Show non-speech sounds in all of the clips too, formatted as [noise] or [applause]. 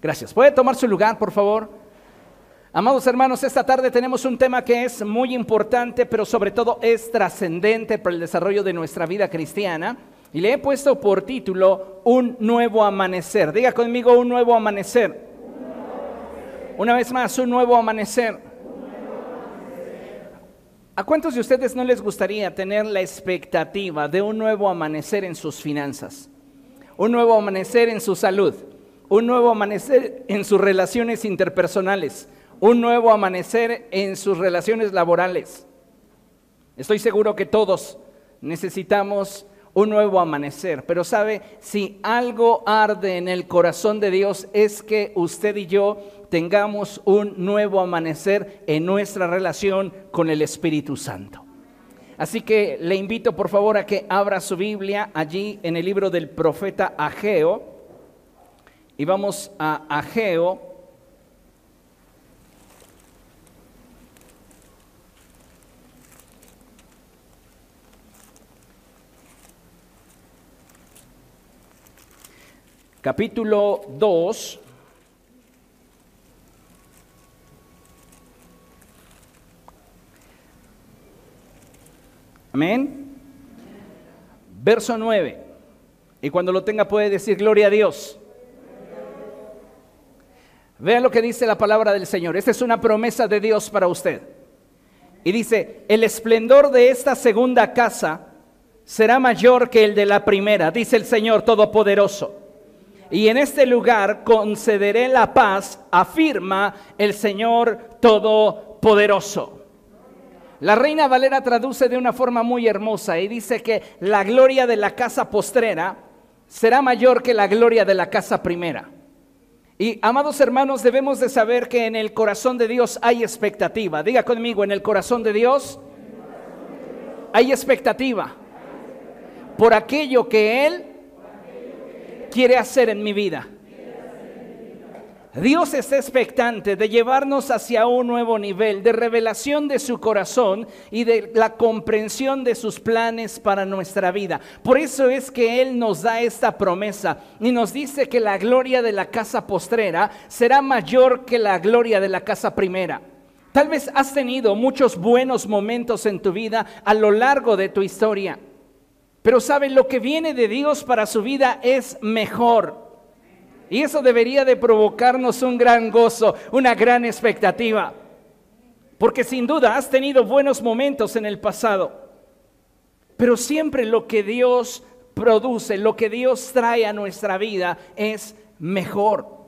Gracias. ¿Puede tomar su lugar, por favor? Amados hermanos, esta tarde tenemos un tema que es muy importante, pero sobre todo es trascendente para el desarrollo de nuestra vida cristiana. Y le he puesto por título Un nuevo amanecer. Diga conmigo un nuevo amanecer. Una vez más, un nuevo amanecer. ¿A cuántos de ustedes no les gustaría tener la expectativa de un nuevo amanecer en sus finanzas? Un nuevo amanecer en su salud, un nuevo amanecer en sus relaciones interpersonales, un nuevo amanecer en sus relaciones laborales. Estoy seguro que todos necesitamos un nuevo amanecer. Pero sabe, si algo arde en el corazón de Dios es que usted y yo tengamos un nuevo amanecer en nuestra relación con el Espíritu Santo. Así que le invito por favor a que abra su Biblia allí en el libro del profeta Ageo. Y vamos a Ageo capítulo 2. Amén. Verso 9. Y cuando lo tenga puede decir gloria a Dios. Vea lo que dice la palabra del Señor. Esta es una promesa de Dios para usted. Y dice, el esplendor de esta segunda casa será mayor que el de la primera, dice el Señor Todopoderoso y en este lugar concederé la paz, afirma el Señor Todopoderoso. La reina Valera traduce de una forma muy hermosa y dice que la gloria de la casa postrera será mayor que la gloria de la casa primera. Y amados hermanos, debemos de saber que en el corazón de Dios hay expectativa. Diga conmigo, en el corazón de Dios hay expectativa por aquello que Él quiere hacer en mi vida. Dios está expectante de llevarnos hacia un nuevo nivel de revelación de su corazón y de la comprensión de sus planes para nuestra vida. Por eso es que Él nos da esta promesa y nos dice que la gloria de la casa postrera será mayor que la gloria de la casa primera. Tal vez has tenido muchos buenos momentos en tu vida a lo largo de tu historia. Pero saben, lo que viene de Dios para su vida es mejor. Y eso debería de provocarnos un gran gozo, una gran expectativa. Porque sin duda has tenido buenos momentos en el pasado. Pero siempre lo que Dios produce, lo que Dios trae a nuestra vida es mejor.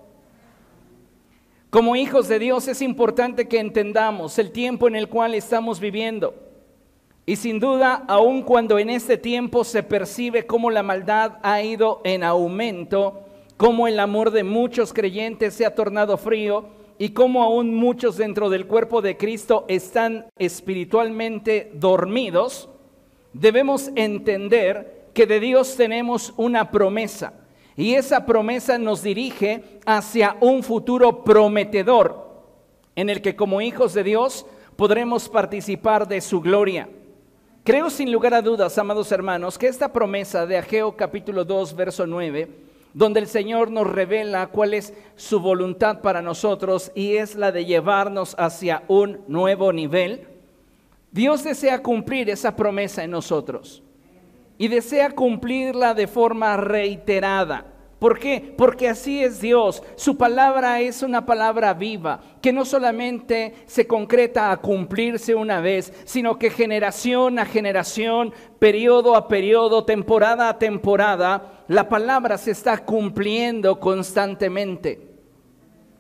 Como hijos de Dios es importante que entendamos el tiempo en el cual estamos viviendo. Y sin duda, aun cuando en este tiempo se percibe cómo la maldad ha ido en aumento, cómo el amor de muchos creyentes se ha tornado frío y cómo aún muchos dentro del cuerpo de Cristo están espiritualmente dormidos, debemos entender que de Dios tenemos una promesa. Y esa promesa nos dirige hacia un futuro prometedor en el que como hijos de Dios podremos participar de su gloria. Creo sin lugar a dudas, amados hermanos, que esta promesa de Ageo capítulo 2, verso 9, donde el Señor nos revela cuál es su voluntad para nosotros y es la de llevarnos hacia un nuevo nivel, Dios desea cumplir esa promesa en nosotros y desea cumplirla de forma reiterada. ¿Por qué? Porque así es Dios. Su palabra es una palabra viva, que no solamente se concreta a cumplirse una vez, sino que generación a generación, periodo a periodo, temporada a temporada, la palabra se está cumpliendo constantemente.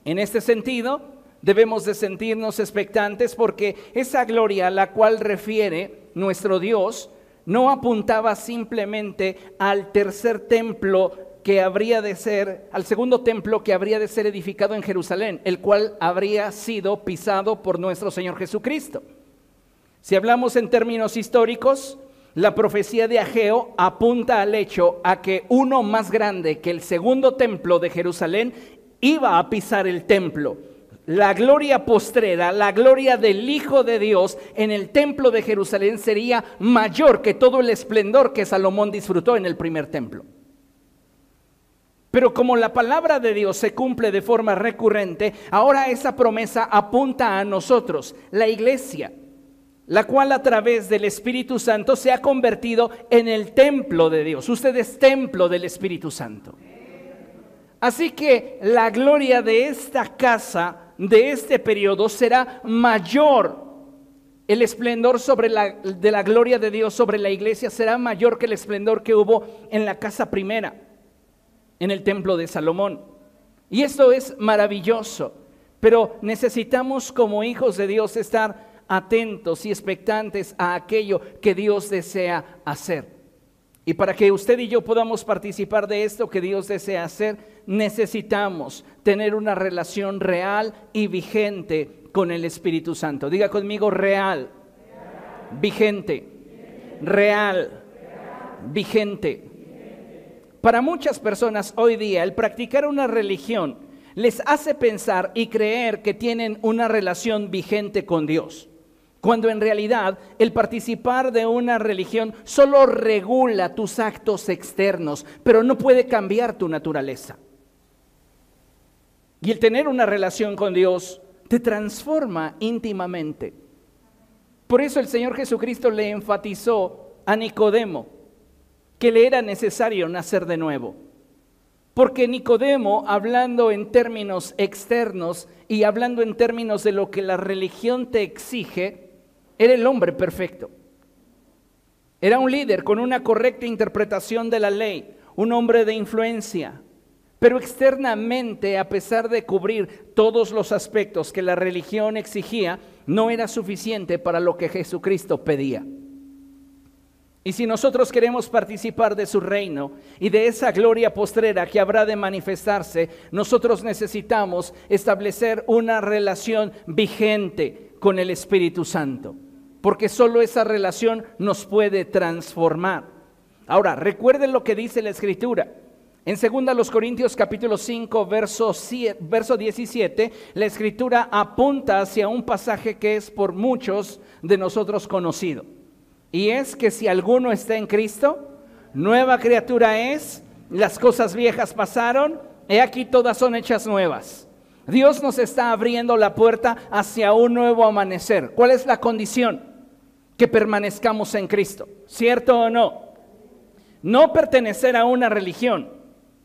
En este sentido, debemos de sentirnos expectantes porque esa gloria a la cual refiere nuestro Dios no apuntaba simplemente al tercer templo que habría de ser, al segundo templo que habría de ser edificado en Jerusalén, el cual habría sido pisado por nuestro Señor Jesucristo. Si hablamos en términos históricos, la profecía de Ageo apunta al hecho a que uno más grande que el segundo templo de Jerusalén iba a pisar el templo. La gloria postrera, la gloria del Hijo de Dios en el templo de Jerusalén sería mayor que todo el esplendor que Salomón disfrutó en el primer templo. Pero como la palabra de Dios se cumple de forma recurrente, ahora esa promesa apunta a nosotros, la iglesia, la cual a través del Espíritu Santo se ha convertido en el templo de Dios. Usted es templo del Espíritu Santo. Así que la gloria de esta casa, de este periodo, será mayor. El esplendor sobre la, de la gloria de Dios sobre la iglesia será mayor que el esplendor que hubo en la casa primera en el templo de Salomón. Y esto es maravilloso, pero necesitamos como hijos de Dios estar atentos y expectantes a aquello que Dios desea hacer. Y para que usted y yo podamos participar de esto que Dios desea hacer, necesitamos tener una relación real y vigente con el Espíritu Santo. Diga conmigo real, vigente, real, vigente. Para muchas personas hoy día el practicar una religión les hace pensar y creer que tienen una relación vigente con Dios, cuando en realidad el participar de una religión solo regula tus actos externos, pero no puede cambiar tu naturaleza. Y el tener una relación con Dios te transforma íntimamente. Por eso el Señor Jesucristo le enfatizó a Nicodemo, que le era necesario nacer de nuevo. Porque Nicodemo, hablando en términos externos y hablando en términos de lo que la religión te exige, era el hombre perfecto. Era un líder con una correcta interpretación de la ley, un hombre de influencia, pero externamente, a pesar de cubrir todos los aspectos que la religión exigía, no era suficiente para lo que Jesucristo pedía. Y si nosotros queremos participar de su reino y de esa gloria postrera que habrá de manifestarse, nosotros necesitamos establecer una relación vigente con el Espíritu Santo, porque solo esa relación nos puede transformar. Ahora, recuerden lo que dice la Escritura. En 2 Corintios capítulo 5, verso, verso 17, la Escritura apunta hacia un pasaje que es por muchos de nosotros conocido. Y es que si alguno está en Cristo, nueva criatura es, las cosas viejas pasaron, he aquí todas son hechas nuevas. Dios nos está abriendo la puerta hacia un nuevo amanecer. ¿Cuál es la condición? Que permanezcamos en Cristo. ¿Cierto o no? No pertenecer a una religión,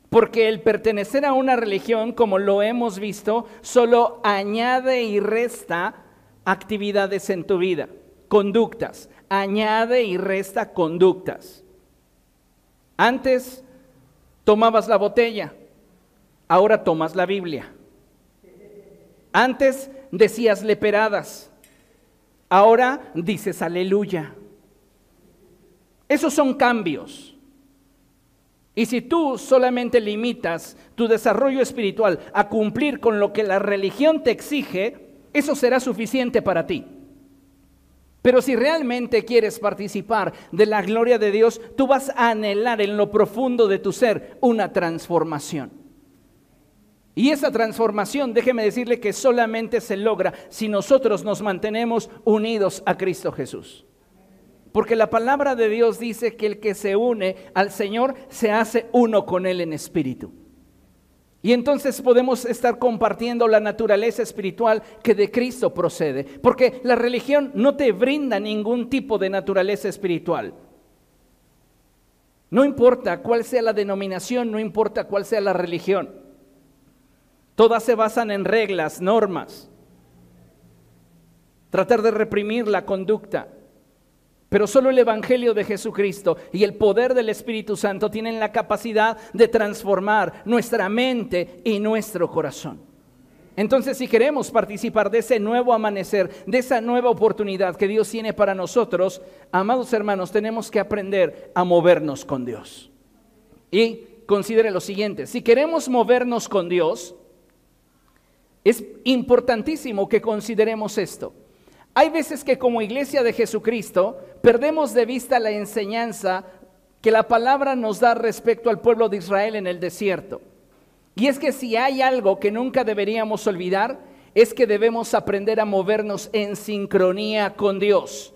porque el pertenecer a una religión, como lo hemos visto, solo añade y resta actividades en tu vida, conductas añade y resta conductas. Antes tomabas la botella, ahora tomas la Biblia. Antes decías leperadas, ahora dices aleluya. Esos son cambios. Y si tú solamente limitas tu desarrollo espiritual a cumplir con lo que la religión te exige, eso será suficiente para ti. Pero si realmente quieres participar de la gloria de Dios, tú vas a anhelar en lo profundo de tu ser una transformación. Y esa transformación, déjeme decirle que solamente se logra si nosotros nos mantenemos unidos a Cristo Jesús. Porque la palabra de Dios dice que el que se une al Señor se hace uno con Él en espíritu. Y entonces podemos estar compartiendo la naturaleza espiritual que de Cristo procede, porque la religión no te brinda ningún tipo de naturaleza espiritual. No importa cuál sea la denominación, no importa cuál sea la religión. Todas se basan en reglas, normas. Tratar de reprimir la conducta. Pero solo el Evangelio de Jesucristo y el poder del Espíritu Santo tienen la capacidad de transformar nuestra mente y nuestro corazón. Entonces, si queremos participar de ese nuevo amanecer, de esa nueva oportunidad que Dios tiene para nosotros, amados hermanos, tenemos que aprender a movernos con Dios. Y considere lo siguiente, si queremos movernos con Dios, es importantísimo que consideremos esto. Hay veces que como iglesia de Jesucristo perdemos de vista la enseñanza que la palabra nos da respecto al pueblo de Israel en el desierto. Y es que si hay algo que nunca deberíamos olvidar, es que debemos aprender a movernos en sincronía con Dios.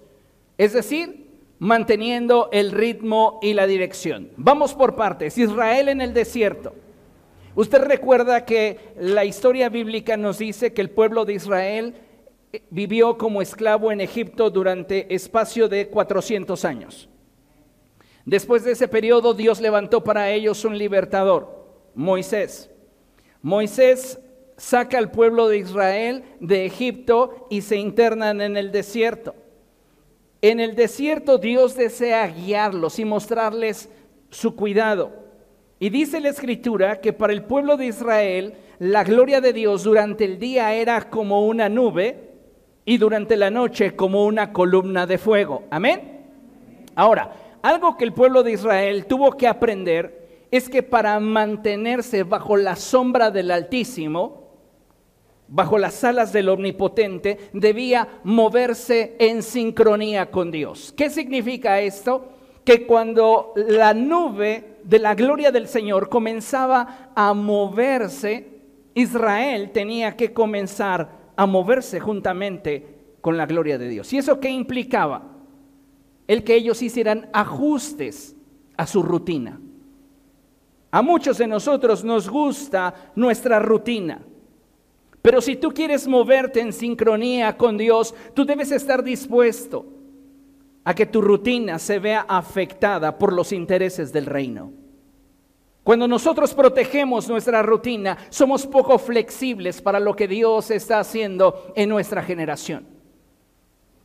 Es decir, manteniendo el ritmo y la dirección. Vamos por partes. Israel en el desierto. Usted recuerda que la historia bíblica nos dice que el pueblo de Israel eh, vivió como esclavo en Egipto durante espacio de 400 años. Después de ese periodo Dios levantó para ellos un libertador, Moisés. Moisés saca al pueblo de Israel de Egipto y se internan en el desierto. En el desierto Dios desea guiarlos y mostrarles su cuidado. Y dice la escritura que para el pueblo de Israel la gloria de Dios durante el día era como una nube y durante la noche como una columna de fuego. Amén. Ahora, algo que el pueblo de Israel tuvo que aprender es que para mantenerse bajo la sombra del Altísimo, bajo las alas del Omnipotente, debía moverse en sincronía con Dios. ¿Qué significa esto? Que cuando la nube de la gloria del Señor comenzaba a moverse, Israel tenía que comenzar a moverse juntamente con la gloria de Dios. ¿Y eso qué implicaba? El que ellos hicieran ajustes a su rutina. A muchos de nosotros nos gusta nuestra rutina. Pero si tú quieres moverte en sincronía con Dios, tú debes estar dispuesto a que tu rutina se vea afectada por los intereses del reino. Cuando nosotros protegemos nuestra rutina, somos poco flexibles para lo que Dios está haciendo en nuestra generación.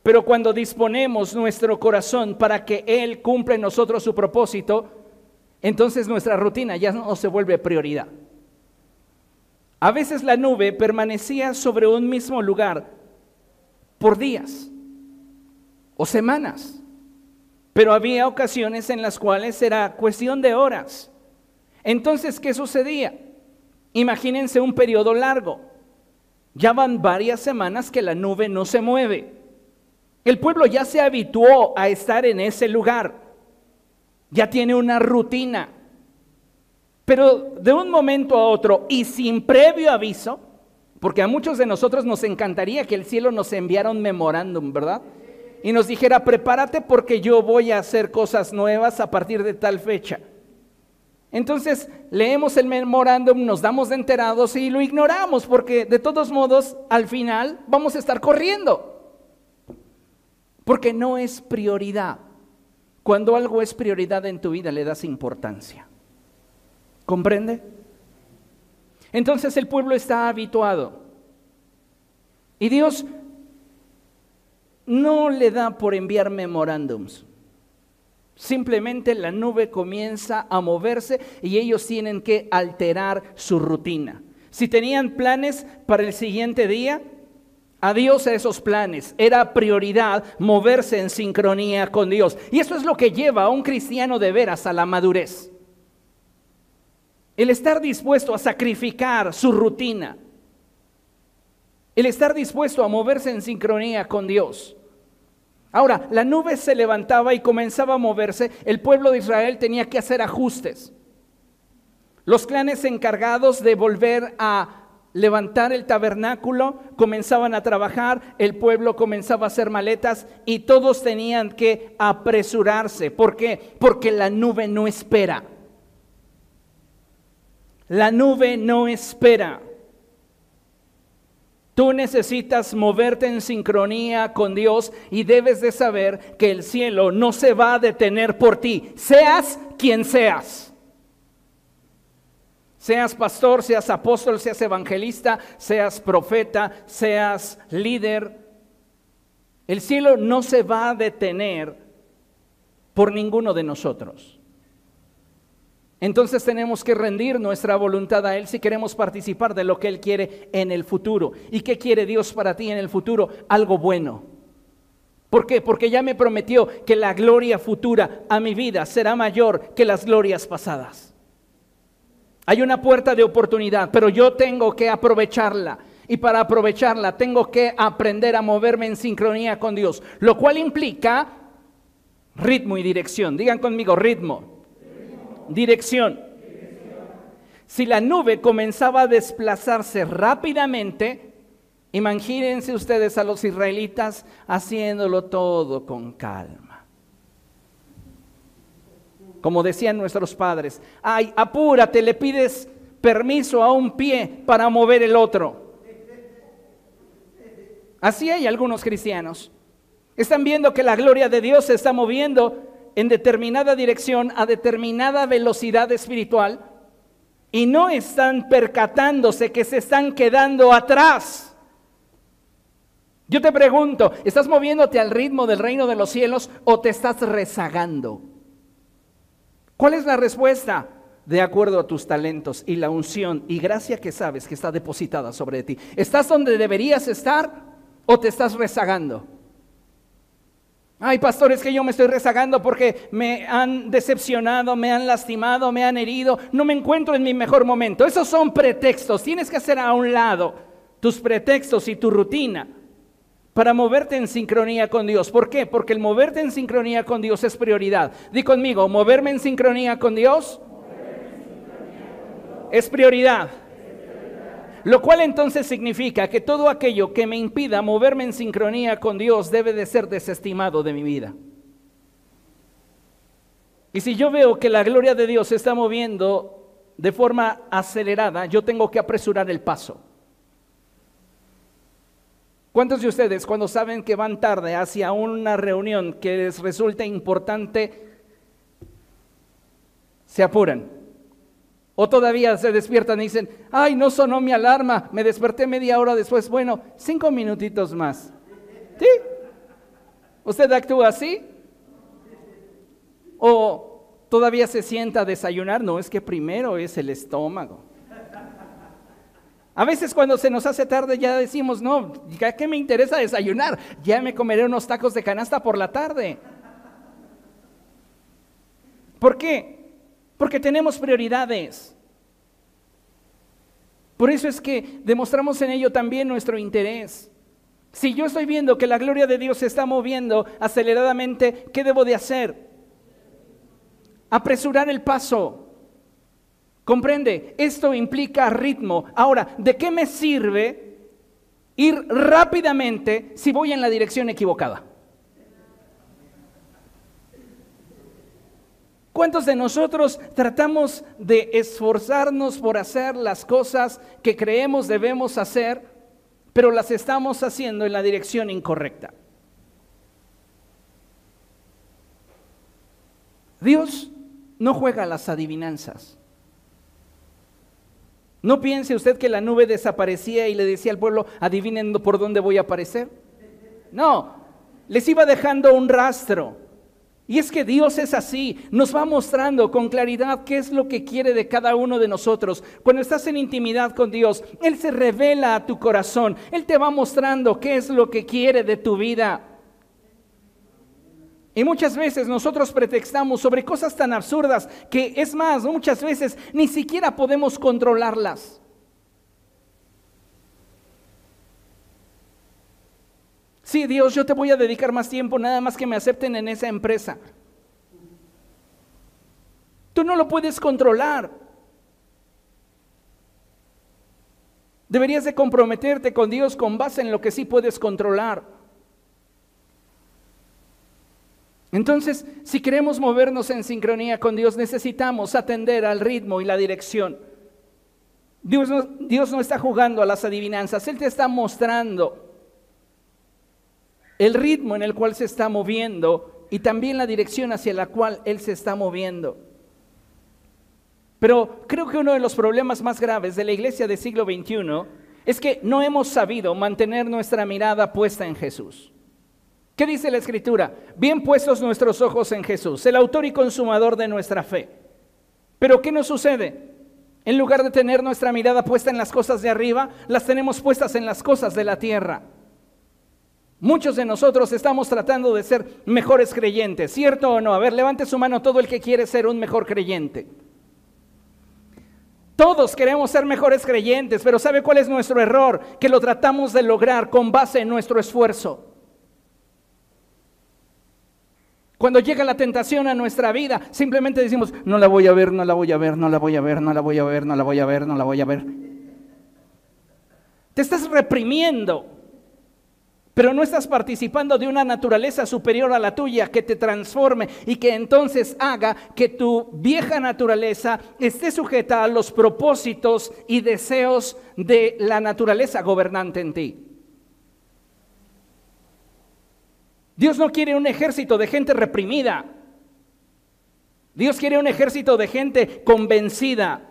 Pero cuando disponemos nuestro corazón para que Él cumpla en nosotros su propósito, entonces nuestra rutina ya no se vuelve prioridad. A veces la nube permanecía sobre un mismo lugar por días o semanas, pero había ocasiones en las cuales era cuestión de horas. Entonces, ¿qué sucedía? Imagínense un periodo largo. Ya van varias semanas que la nube no se mueve. El pueblo ya se habituó a estar en ese lugar. Ya tiene una rutina. Pero de un momento a otro y sin previo aviso, porque a muchos de nosotros nos encantaría que el cielo nos enviara un memorándum, ¿verdad? Y nos dijera, prepárate porque yo voy a hacer cosas nuevas a partir de tal fecha. Entonces leemos el memorándum, nos damos de enterados y lo ignoramos porque de todos modos al final vamos a estar corriendo. Porque no es prioridad. Cuando algo es prioridad en tu vida le das importancia. ¿Comprende? Entonces el pueblo está habituado. Y Dios no le da por enviar memorándums. Simplemente la nube comienza a moverse y ellos tienen que alterar su rutina. Si tenían planes para el siguiente día, adiós a esos planes. Era prioridad moverse en sincronía con Dios. Y eso es lo que lleva a un cristiano de veras a la madurez. El estar dispuesto a sacrificar su rutina. El estar dispuesto a moverse en sincronía con Dios. Ahora, la nube se levantaba y comenzaba a moverse. El pueblo de Israel tenía que hacer ajustes. Los clanes encargados de volver a levantar el tabernáculo comenzaban a trabajar, el pueblo comenzaba a hacer maletas y todos tenían que apresurarse. ¿Por qué? Porque la nube no espera. La nube no espera. Tú necesitas moverte en sincronía con Dios y debes de saber que el cielo no se va a detener por ti, seas quien seas. Seas pastor, seas apóstol, seas evangelista, seas profeta, seas líder. El cielo no se va a detener por ninguno de nosotros. Entonces tenemos que rendir nuestra voluntad a Él si queremos participar de lo que Él quiere en el futuro. ¿Y qué quiere Dios para ti en el futuro? Algo bueno. ¿Por qué? Porque ya me prometió que la gloria futura a mi vida será mayor que las glorias pasadas. Hay una puerta de oportunidad, pero yo tengo que aprovecharla. Y para aprovecharla tengo que aprender a moverme en sincronía con Dios, lo cual implica ritmo y dirección. Digan conmigo, ritmo dirección. Si la nube comenzaba a desplazarse rápidamente, imagínense ustedes a los israelitas haciéndolo todo con calma. Como decían nuestros padres, ay, apúrate, le pides permiso a un pie para mover el otro. Así hay algunos cristianos. Están viendo que la gloria de Dios se está moviendo en determinada dirección a determinada velocidad espiritual y no están percatándose que se están quedando atrás. Yo te pregunto, ¿estás moviéndote al ritmo del reino de los cielos o te estás rezagando? ¿Cuál es la respuesta? De acuerdo a tus talentos y la unción y gracia que sabes que está depositada sobre ti. ¿Estás donde deberías estar o te estás rezagando? Ay, pastores, que yo me estoy rezagando porque me han decepcionado, me han lastimado, me han herido, no me encuentro en mi mejor momento. Esos son pretextos. Tienes que hacer a un lado tus pretextos y tu rutina para moverte en sincronía con Dios. ¿Por qué? Porque el moverte en sincronía con Dios es prioridad. Di conmigo, moverme en sincronía con Dios, es prioridad. Lo cual entonces significa que todo aquello que me impida moverme en sincronía con Dios debe de ser desestimado de mi vida. Y si yo veo que la gloria de Dios se está moviendo de forma acelerada, yo tengo que apresurar el paso. ¿Cuántos de ustedes cuando saben que van tarde hacia una reunión que les resulta importante, se apuran? O todavía se despiertan y dicen, ay, no sonó mi alarma, me desperté media hora después. Bueno, cinco minutitos más. ¿Sí? ¿Usted actúa así? ¿O todavía se sienta a desayunar? No, es que primero es el estómago. A veces cuando se nos hace tarde ya decimos, no, ¿qué me interesa desayunar? Ya me comeré unos tacos de canasta por la tarde. ¿Por qué? Porque tenemos prioridades. Por eso es que demostramos en ello también nuestro interés. Si yo estoy viendo que la gloria de Dios se está moviendo aceleradamente, ¿qué debo de hacer? Apresurar el paso. ¿Comprende? Esto implica ritmo. Ahora, ¿de qué me sirve ir rápidamente si voy en la dirección equivocada? ¿Cuántos de nosotros tratamos de esforzarnos por hacer las cosas que creemos debemos hacer, pero las estamos haciendo en la dirección incorrecta? Dios no juega las adivinanzas. No piense usted que la nube desaparecía y le decía al pueblo, adivinen por dónde voy a aparecer. No, les iba dejando un rastro. Y es que Dios es así, nos va mostrando con claridad qué es lo que quiere de cada uno de nosotros. Cuando estás en intimidad con Dios, Él se revela a tu corazón, Él te va mostrando qué es lo que quiere de tu vida. Y muchas veces nosotros pretextamos sobre cosas tan absurdas que es más, muchas veces ni siquiera podemos controlarlas. Sí, Dios, yo te voy a dedicar más tiempo, nada más que me acepten en esa empresa. Tú no lo puedes controlar. Deberías de comprometerte con Dios con base en lo que sí puedes controlar. Entonces, si queremos movernos en sincronía con Dios, necesitamos atender al ritmo y la dirección. Dios no, Dios no está jugando a las adivinanzas, Él te está mostrando el ritmo en el cual se está moviendo y también la dirección hacia la cual Él se está moviendo. Pero creo que uno de los problemas más graves de la iglesia del siglo XXI es que no hemos sabido mantener nuestra mirada puesta en Jesús. ¿Qué dice la Escritura? Bien puestos nuestros ojos en Jesús, el autor y consumador de nuestra fe. Pero ¿qué nos sucede? En lugar de tener nuestra mirada puesta en las cosas de arriba, las tenemos puestas en las cosas de la tierra. Muchos de nosotros estamos tratando de ser mejores creyentes, ¿cierto o no? A ver, levante su mano todo el que quiere ser un mejor creyente. Todos queremos ser mejores creyentes, pero ¿sabe cuál es nuestro error? Que lo tratamos de lograr con base en nuestro esfuerzo. Cuando llega la tentación a nuestra vida, simplemente decimos, no la voy a ver, no la voy a ver, no la voy a ver, no la voy a ver, no la voy a ver, no la voy a ver. Te estás reprimiendo pero no estás participando de una naturaleza superior a la tuya que te transforme y que entonces haga que tu vieja naturaleza esté sujeta a los propósitos y deseos de la naturaleza gobernante en ti. Dios no quiere un ejército de gente reprimida. Dios quiere un ejército de gente convencida,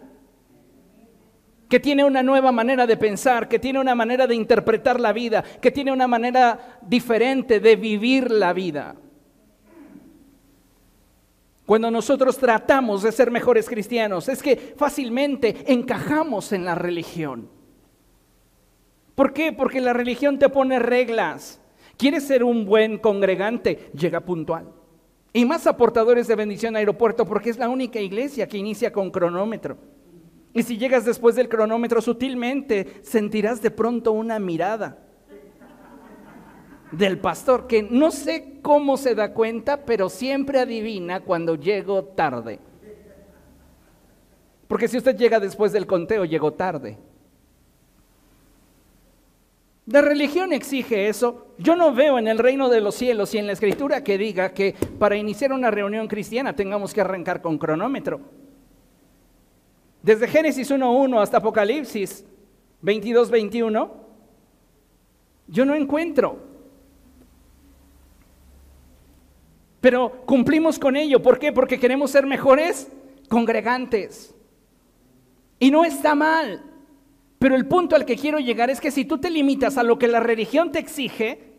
que tiene una nueva manera de pensar, que tiene una manera de interpretar la vida, que tiene una manera diferente de vivir la vida. Cuando nosotros tratamos de ser mejores cristianos, es que fácilmente encajamos en la religión. ¿Por qué? Porque la religión te pone reglas. ¿Quieres ser un buen congregante? Llega puntual. Y más aportadores de bendición a aeropuerto porque es la única iglesia que inicia con cronómetro. Y si llegas después del cronómetro, sutilmente sentirás de pronto una mirada del pastor que no sé cómo se da cuenta, pero siempre adivina cuando llego tarde. Porque si usted llega después del conteo, llegó tarde. La religión exige eso. Yo no veo en el reino de los cielos y en la escritura que diga que para iniciar una reunión cristiana tengamos que arrancar con cronómetro. Desde Génesis 1.1 hasta Apocalipsis 22.21, yo no encuentro. Pero cumplimos con ello. ¿Por qué? Porque queremos ser mejores congregantes. Y no está mal. Pero el punto al que quiero llegar es que si tú te limitas a lo que la religión te exige,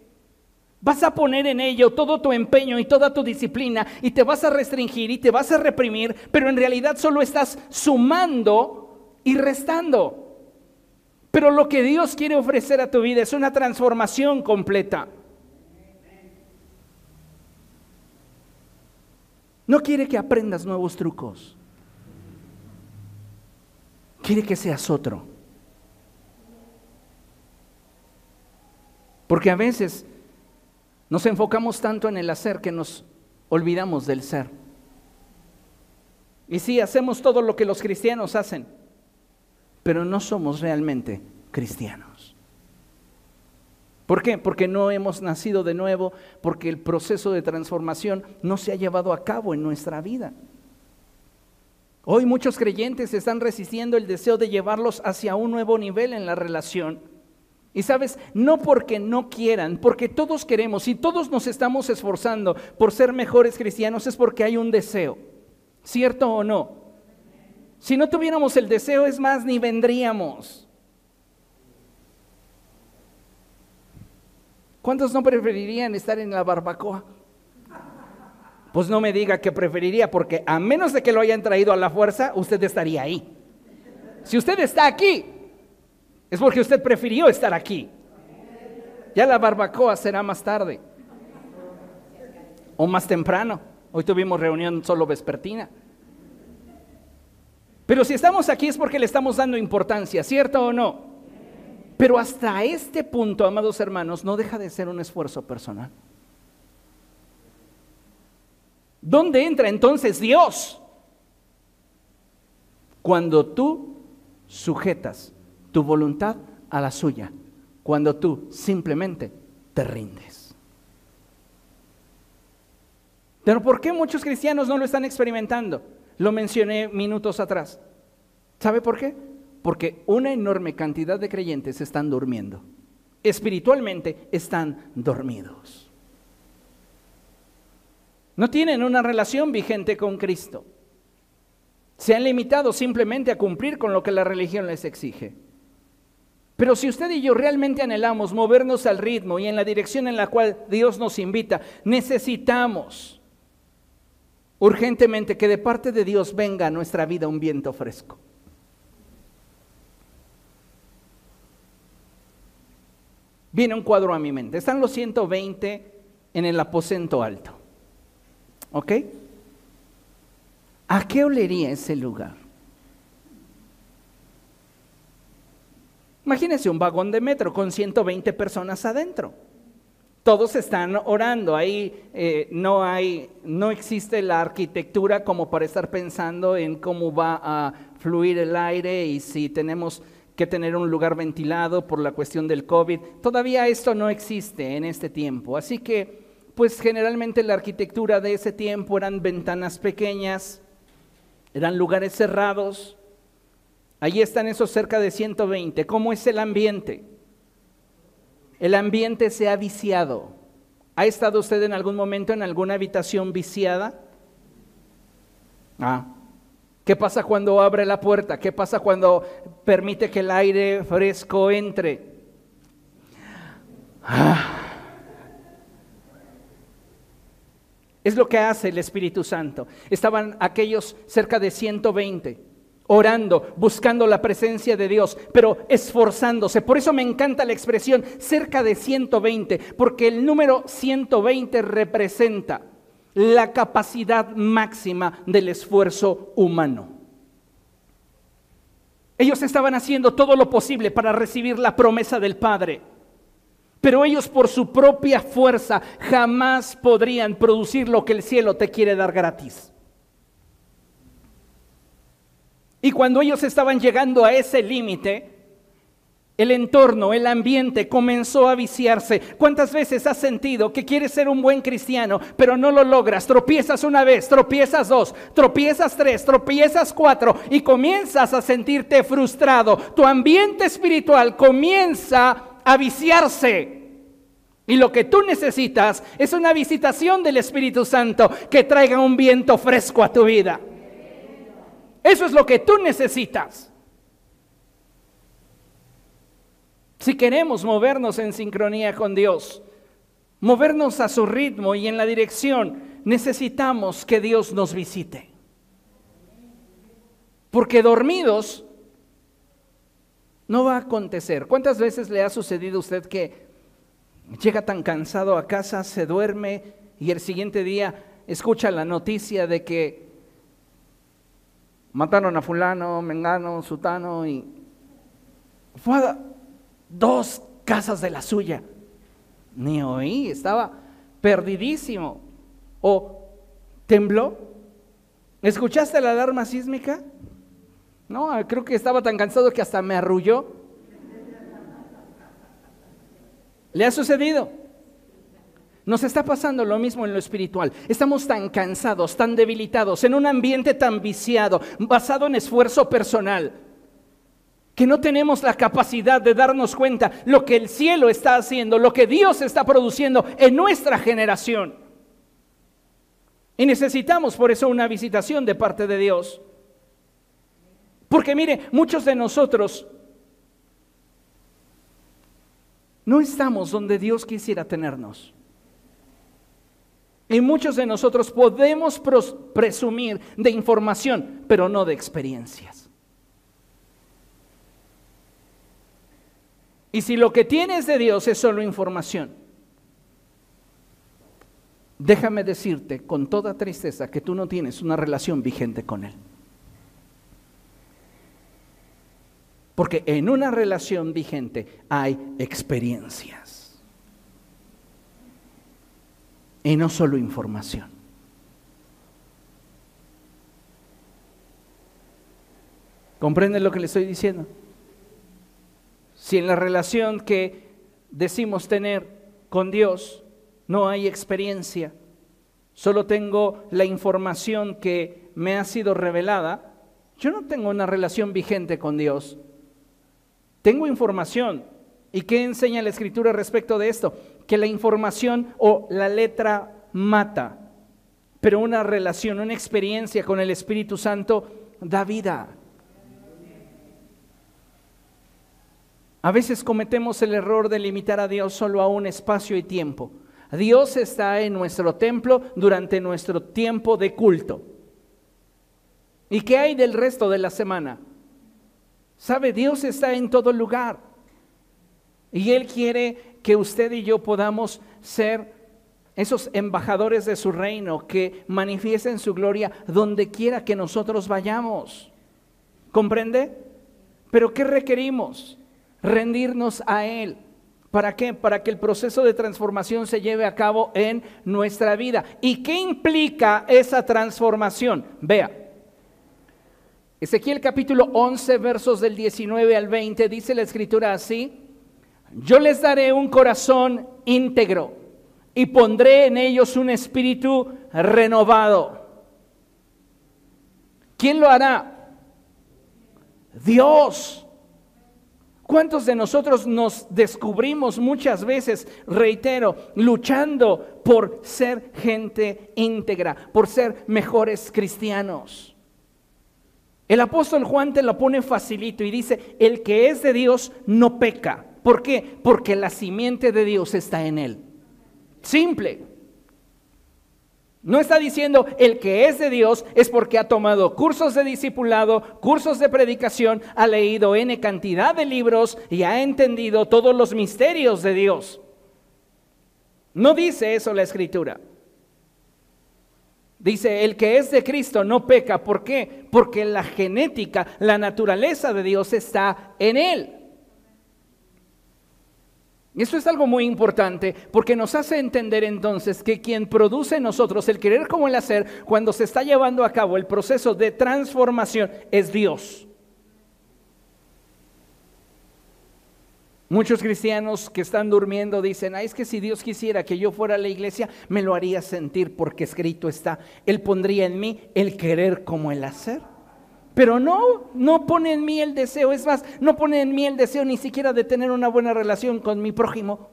vas a poner en ello todo tu empeño y toda tu disciplina y te vas a restringir y te vas a reprimir, pero en realidad solo estás sumando y restando. Pero lo que Dios quiere ofrecer a tu vida es una transformación completa. No quiere que aprendas nuevos trucos. Quiere que seas otro. Porque a veces nos enfocamos tanto en el hacer que nos olvidamos del ser. Y sí, hacemos todo lo que los cristianos hacen, pero no somos realmente cristianos. ¿Por qué? Porque no hemos nacido de nuevo, porque el proceso de transformación no se ha llevado a cabo en nuestra vida. Hoy muchos creyentes están resistiendo el deseo de llevarlos hacia un nuevo nivel en la relación y sabes, no porque no quieran, porque todos queremos y todos nos estamos esforzando por ser mejores cristianos, es porque hay un deseo. ¿Cierto o no? Si no tuviéramos el deseo, es más, ni vendríamos. ¿Cuántos no preferirían estar en la barbacoa? Pues no me diga que preferiría, porque a menos de que lo hayan traído a la fuerza, usted estaría ahí. Si usted está aquí, es porque usted prefirió estar aquí. Ya la barbacoa será más tarde. O más temprano. Hoy tuvimos reunión solo vespertina. Pero si estamos aquí es porque le estamos dando importancia, ¿cierto o no? Pero hasta este punto, amados hermanos, no deja de ser un esfuerzo personal. ¿Dónde entra entonces Dios? Cuando tú sujetas tu voluntad a la suya, cuando tú simplemente te rindes. Pero ¿por qué muchos cristianos no lo están experimentando? Lo mencioné minutos atrás. ¿Sabe por qué? Porque una enorme cantidad de creyentes están durmiendo. Espiritualmente están dormidos. No tienen una relación vigente con Cristo. Se han limitado simplemente a cumplir con lo que la religión les exige. Pero si usted y yo realmente anhelamos movernos al ritmo y en la dirección en la cual Dios nos invita, necesitamos urgentemente que de parte de Dios venga a nuestra vida un viento fresco. Viene un cuadro a mi mente. Están los 120 en el aposento alto. ¿Ok? ¿A qué olería ese lugar? Imagínense un vagón de metro con 120 personas adentro. Todos están orando, ahí eh, no hay, no existe la arquitectura como para estar pensando en cómo va a fluir el aire y si tenemos que tener un lugar ventilado por la cuestión del COVID. Todavía esto no existe en este tiempo. Así que, pues generalmente la arquitectura de ese tiempo eran ventanas pequeñas, eran lugares cerrados. Allí están esos cerca de 120. ¿Cómo es el ambiente? El ambiente se ha viciado. ¿Ha estado usted en algún momento en alguna habitación viciada? Ah, ¿Qué pasa cuando abre la puerta? ¿Qué pasa cuando permite que el aire fresco entre? Ah. Es lo que hace el Espíritu Santo. Estaban aquellos cerca de 120 orando, buscando la presencia de Dios, pero esforzándose. Por eso me encanta la expresión cerca de 120, porque el número 120 representa la capacidad máxima del esfuerzo humano. Ellos estaban haciendo todo lo posible para recibir la promesa del Padre, pero ellos por su propia fuerza jamás podrían producir lo que el cielo te quiere dar gratis. Y cuando ellos estaban llegando a ese límite, el entorno, el ambiente comenzó a viciarse. ¿Cuántas veces has sentido que quieres ser un buen cristiano, pero no lo logras? Tropiezas una vez, tropiezas dos, tropiezas tres, tropiezas cuatro y comienzas a sentirte frustrado. Tu ambiente espiritual comienza a viciarse. Y lo que tú necesitas es una visitación del Espíritu Santo que traiga un viento fresco a tu vida. Eso es lo que tú necesitas. Si queremos movernos en sincronía con Dios, movernos a su ritmo y en la dirección, necesitamos que Dios nos visite. Porque dormidos no va a acontecer. ¿Cuántas veces le ha sucedido a usted que llega tan cansado a casa, se duerme y el siguiente día escucha la noticia de que mataron a fulano, mengano, sutano y fue dos casas de la suya. Ni oí, estaba perdidísimo. ¿O tembló? ¿Escuchaste la alarma sísmica? No, creo que estaba tan cansado que hasta me arrulló. ¿Le ha sucedido? Nos está pasando lo mismo en lo espiritual. Estamos tan cansados, tan debilitados, en un ambiente tan viciado, basado en esfuerzo personal que no tenemos la capacidad de darnos cuenta lo que el cielo está haciendo, lo que Dios está produciendo en nuestra generación. Y necesitamos por eso una visitación de parte de Dios. Porque mire, muchos de nosotros no estamos donde Dios quisiera tenernos. Y muchos de nosotros podemos presumir de información, pero no de experiencias. Y si lo que tienes de Dios es solo información, déjame decirte con toda tristeza que tú no tienes una relación vigente con Él. Porque en una relación vigente hay experiencias. Y no solo información. ¿Comprenden lo que le estoy diciendo? Si en la relación que decimos tener con Dios no hay experiencia, solo tengo la información que me ha sido revelada, yo no tengo una relación vigente con Dios. Tengo información. ¿Y qué enseña la escritura respecto de esto? Que la información o la letra mata, pero una relación, una experiencia con el Espíritu Santo da vida. A veces cometemos el error de limitar a Dios solo a un espacio y tiempo. Dios está en nuestro templo durante nuestro tiempo de culto. ¿Y qué hay del resto de la semana? Sabe, Dios está en todo lugar. Y Él quiere que usted y yo podamos ser esos embajadores de su reino que manifiesten su gloria donde quiera que nosotros vayamos. ¿Comprende? Pero ¿qué requerimos? rendirnos a Él. ¿Para qué? Para que el proceso de transformación se lleve a cabo en nuestra vida. ¿Y qué implica esa transformación? Vea, Ezequiel capítulo 11, versos del 19 al 20, dice la escritura así, yo les daré un corazón íntegro y pondré en ellos un espíritu renovado. ¿Quién lo hará? Dios. ¿Cuántos de nosotros nos descubrimos muchas veces, reitero, luchando por ser gente íntegra, por ser mejores cristianos? El apóstol Juan te lo pone facilito y dice, el que es de Dios no peca. ¿Por qué? Porque la simiente de Dios está en él. Simple. No está diciendo el que es de Dios es porque ha tomado cursos de discipulado, cursos de predicación, ha leído N cantidad de libros y ha entendido todos los misterios de Dios. No dice eso la escritura. Dice, el que es de Cristo no peca. ¿Por qué? Porque la genética, la naturaleza de Dios está en él. Y eso es algo muy importante porque nos hace entender entonces que quien produce en nosotros el querer como el hacer cuando se está llevando a cabo el proceso de transformación es Dios. Muchos cristianos que están durmiendo dicen, es que si Dios quisiera que yo fuera a la iglesia, me lo haría sentir porque escrito está, Él pondría en mí el querer como el hacer. Pero no, no pone en mí el deseo. Es más, no pone en mí el deseo ni siquiera de tener una buena relación con mi prójimo.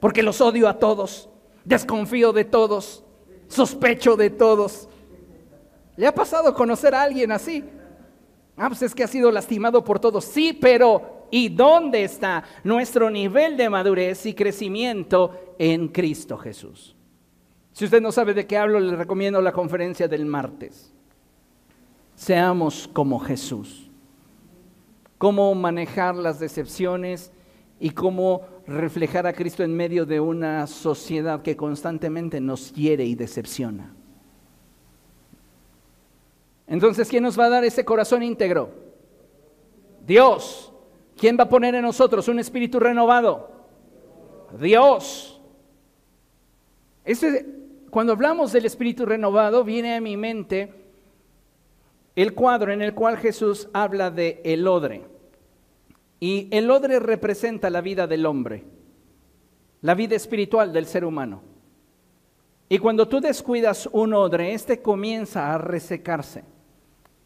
Porque los odio a todos. Desconfío de todos. Sospecho de todos. ¿Le ha pasado conocer a alguien así? Ah, pues es que ha sido lastimado por todos. Sí, pero ¿y dónde está nuestro nivel de madurez y crecimiento en Cristo Jesús? Si usted no sabe de qué hablo, le recomiendo la conferencia del martes seamos como Jesús. Cómo manejar las decepciones y cómo reflejar a Cristo en medio de una sociedad que constantemente nos hiere y decepciona. Entonces, ¿quién nos va a dar ese corazón íntegro? Dios. ¿Quién va a poner en nosotros un espíritu renovado? Dios. cuando hablamos del espíritu renovado, viene a mi mente el cuadro en el cual Jesús habla de el odre. Y el odre representa la vida del hombre, la vida espiritual del ser humano. Y cuando tú descuidas un odre, este comienza a resecarse,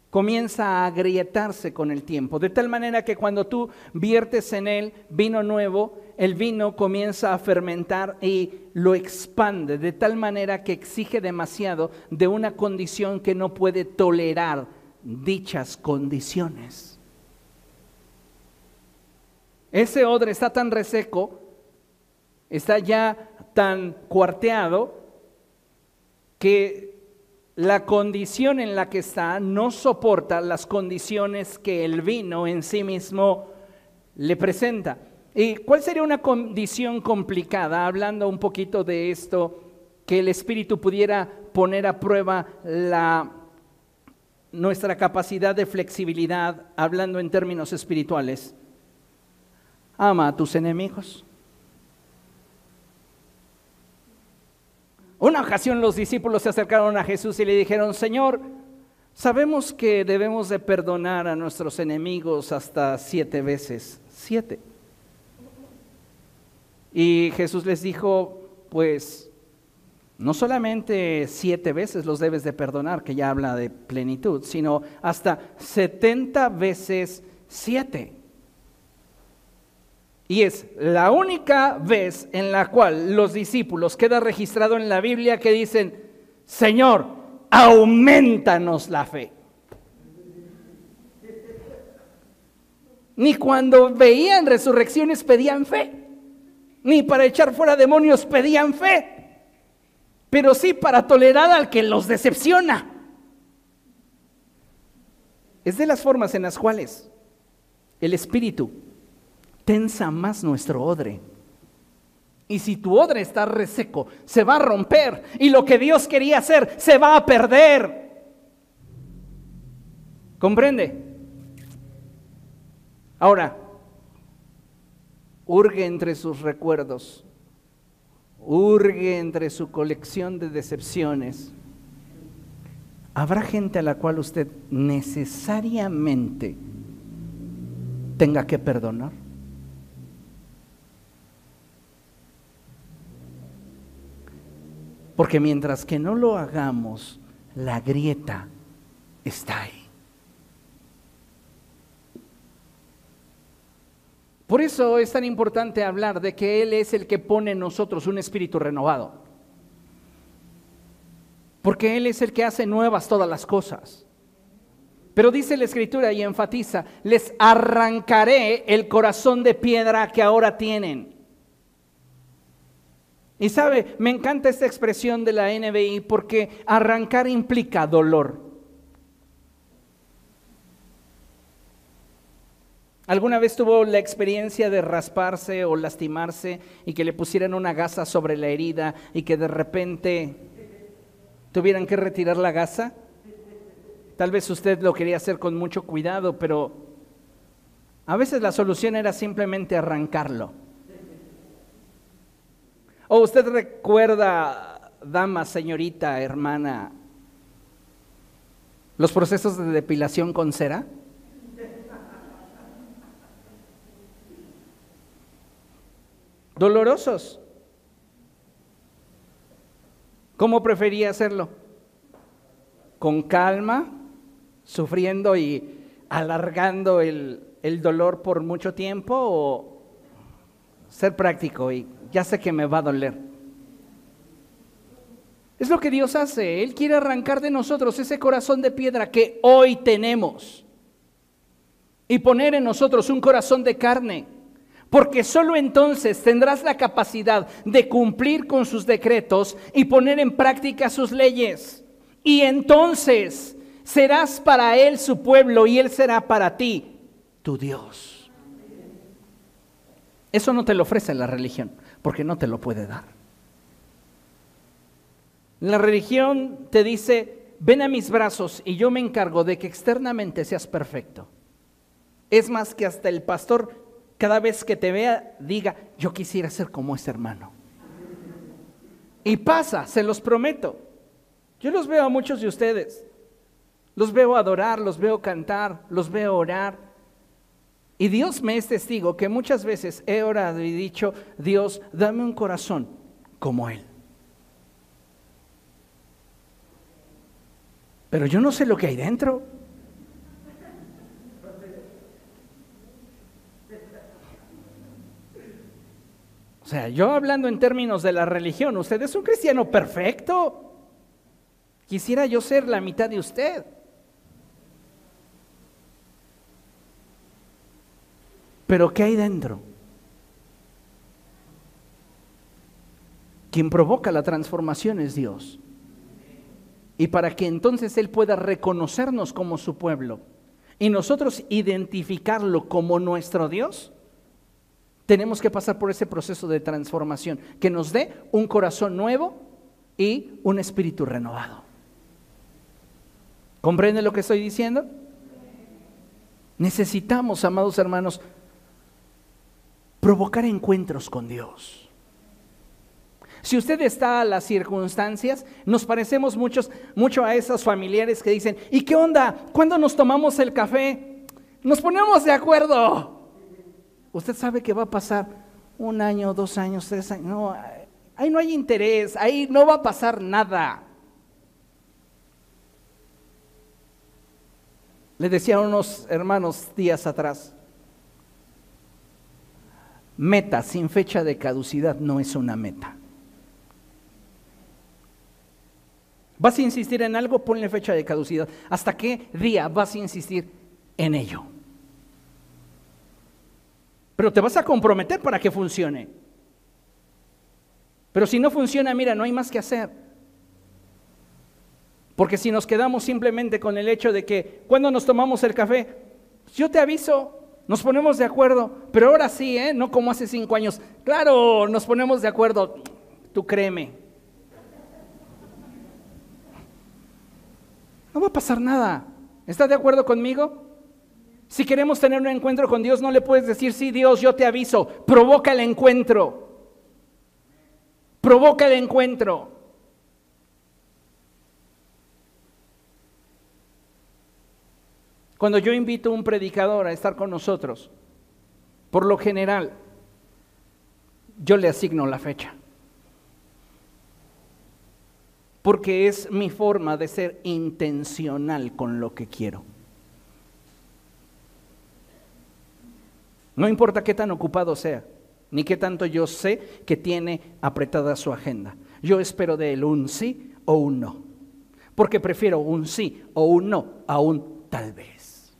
comienza a agrietarse con el tiempo, de tal manera que cuando tú viertes en él vino nuevo, el vino comienza a fermentar y lo expande, de tal manera que exige demasiado de una condición que no puede tolerar dichas condiciones. Ese odre está tan reseco, está ya tan cuarteado, que la condición en la que está no soporta las condiciones que el vino en sí mismo le presenta. ¿Y cuál sería una condición complicada? Hablando un poquito de esto, que el Espíritu pudiera poner a prueba la nuestra capacidad de flexibilidad, hablando en términos espirituales. Ama a tus enemigos. Una ocasión los discípulos se acercaron a Jesús y le dijeron, Señor, sabemos que debemos de perdonar a nuestros enemigos hasta siete veces. Siete. Y Jesús les dijo, pues no solamente siete veces los debes de perdonar, que ya habla de plenitud, sino hasta setenta veces siete. Y es la única vez en la cual los discípulos queda registrado en la Biblia que dicen, Señor, aumentanos la fe. Ni cuando veían resurrecciones pedían fe, ni para echar fuera demonios pedían fe pero sí para tolerar al que los decepciona. Es de las formas en las cuales el espíritu tensa más nuestro odre. Y si tu odre está reseco, se va a romper. Y lo que Dios quería hacer se va a perder. ¿Comprende? Ahora, urge entre sus recuerdos hurgue entre su colección de decepciones ¿Habrá gente a la cual usted necesariamente tenga que perdonar? Porque mientras que no lo hagamos, la grieta está ahí. Por eso es tan importante hablar de que Él es el que pone en nosotros un espíritu renovado. Porque Él es el que hace nuevas todas las cosas. Pero dice la escritura y enfatiza, les arrancaré el corazón de piedra que ahora tienen. Y sabe, me encanta esta expresión de la NBI porque arrancar implica dolor. ¿Alguna vez tuvo la experiencia de rasparse o lastimarse y que le pusieran una gasa sobre la herida y que de repente tuvieran que retirar la gasa? Tal vez usted lo quería hacer con mucho cuidado, pero a veces la solución era simplemente arrancarlo. ¿O usted recuerda, dama, señorita, hermana, los procesos de depilación con cera? Dolorosos. ¿Cómo prefería hacerlo? ¿Con calma, sufriendo y alargando el, el, dolor por mucho tiempo o ser práctico y ya sé que me va a doler? Es lo que Dios hace. Él quiere arrancar de nosotros ese corazón de piedra que hoy tenemos y poner en nosotros un corazón de carne porque solo entonces tendrás la capacidad de cumplir con sus decretos y poner en práctica sus leyes. Y entonces serás para Él su pueblo y Él será para ti tu Dios. Eso no te lo ofrece la religión, porque no te lo puede dar. La religión te dice, ven a mis brazos y yo me encargo de que externamente seas perfecto. Es más que hasta el pastor cada vez que te vea, diga, yo quisiera ser como ese hermano. Y pasa, se los prometo. Yo los veo a muchos de ustedes. Los veo adorar, los veo cantar, los veo orar. Y Dios me es testigo que muchas veces he orado y dicho, Dios, dame un corazón como Él. Pero yo no sé lo que hay dentro. Sea, yo hablando en términos de la religión, usted es un cristiano perfecto. Quisiera yo ser la mitad de usted. Pero ¿qué hay dentro? Quien provoca la transformación es Dios. Y para que entonces Él pueda reconocernos como su pueblo y nosotros identificarlo como nuestro Dios, tenemos que pasar por ese proceso de transformación que nos dé un corazón nuevo y un espíritu renovado. ¿Comprende lo que estoy diciendo? Necesitamos, amados hermanos, provocar encuentros con Dios. Si usted está a las circunstancias, nos parecemos muchos, mucho a esos familiares que dicen, ¿y qué onda? ¿Cuándo nos tomamos el café? Nos ponemos de acuerdo. Usted sabe que va a pasar un año, dos años, tres años. No, ahí no hay interés, ahí no va a pasar nada. Le decía a unos hermanos días atrás, meta sin fecha de caducidad no es una meta. ¿Vas a insistir en algo? Ponle fecha de caducidad. ¿Hasta qué día vas a insistir en ello? Pero te vas a comprometer para que funcione. Pero si no funciona, mira, no hay más que hacer. Porque si nos quedamos simplemente con el hecho de que cuando nos tomamos el café, yo te aviso, nos ponemos de acuerdo, pero ahora sí, ¿eh? no como hace cinco años. Claro, nos ponemos de acuerdo, tú créeme. No va a pasar nada. ¿Estás de acuerdo conmigo? Si queremos tener un encuentro con Dios, no le puedes decir, sí, Dios, yo te aviso, provoca el encuentro. Provoca el encuentro. Cuando yo invito a un predicador a estar con nosotros, por lo general, yo le asigno la fecha. Porque es mi forma de ser intencional con lo que quiero. No importa qué tan ocupado sea, ni qué tanto yo sé que tiene apretada su agenda. Yo espero de él un sí o un no. Porque prefiero un sí o un no a un tal vez.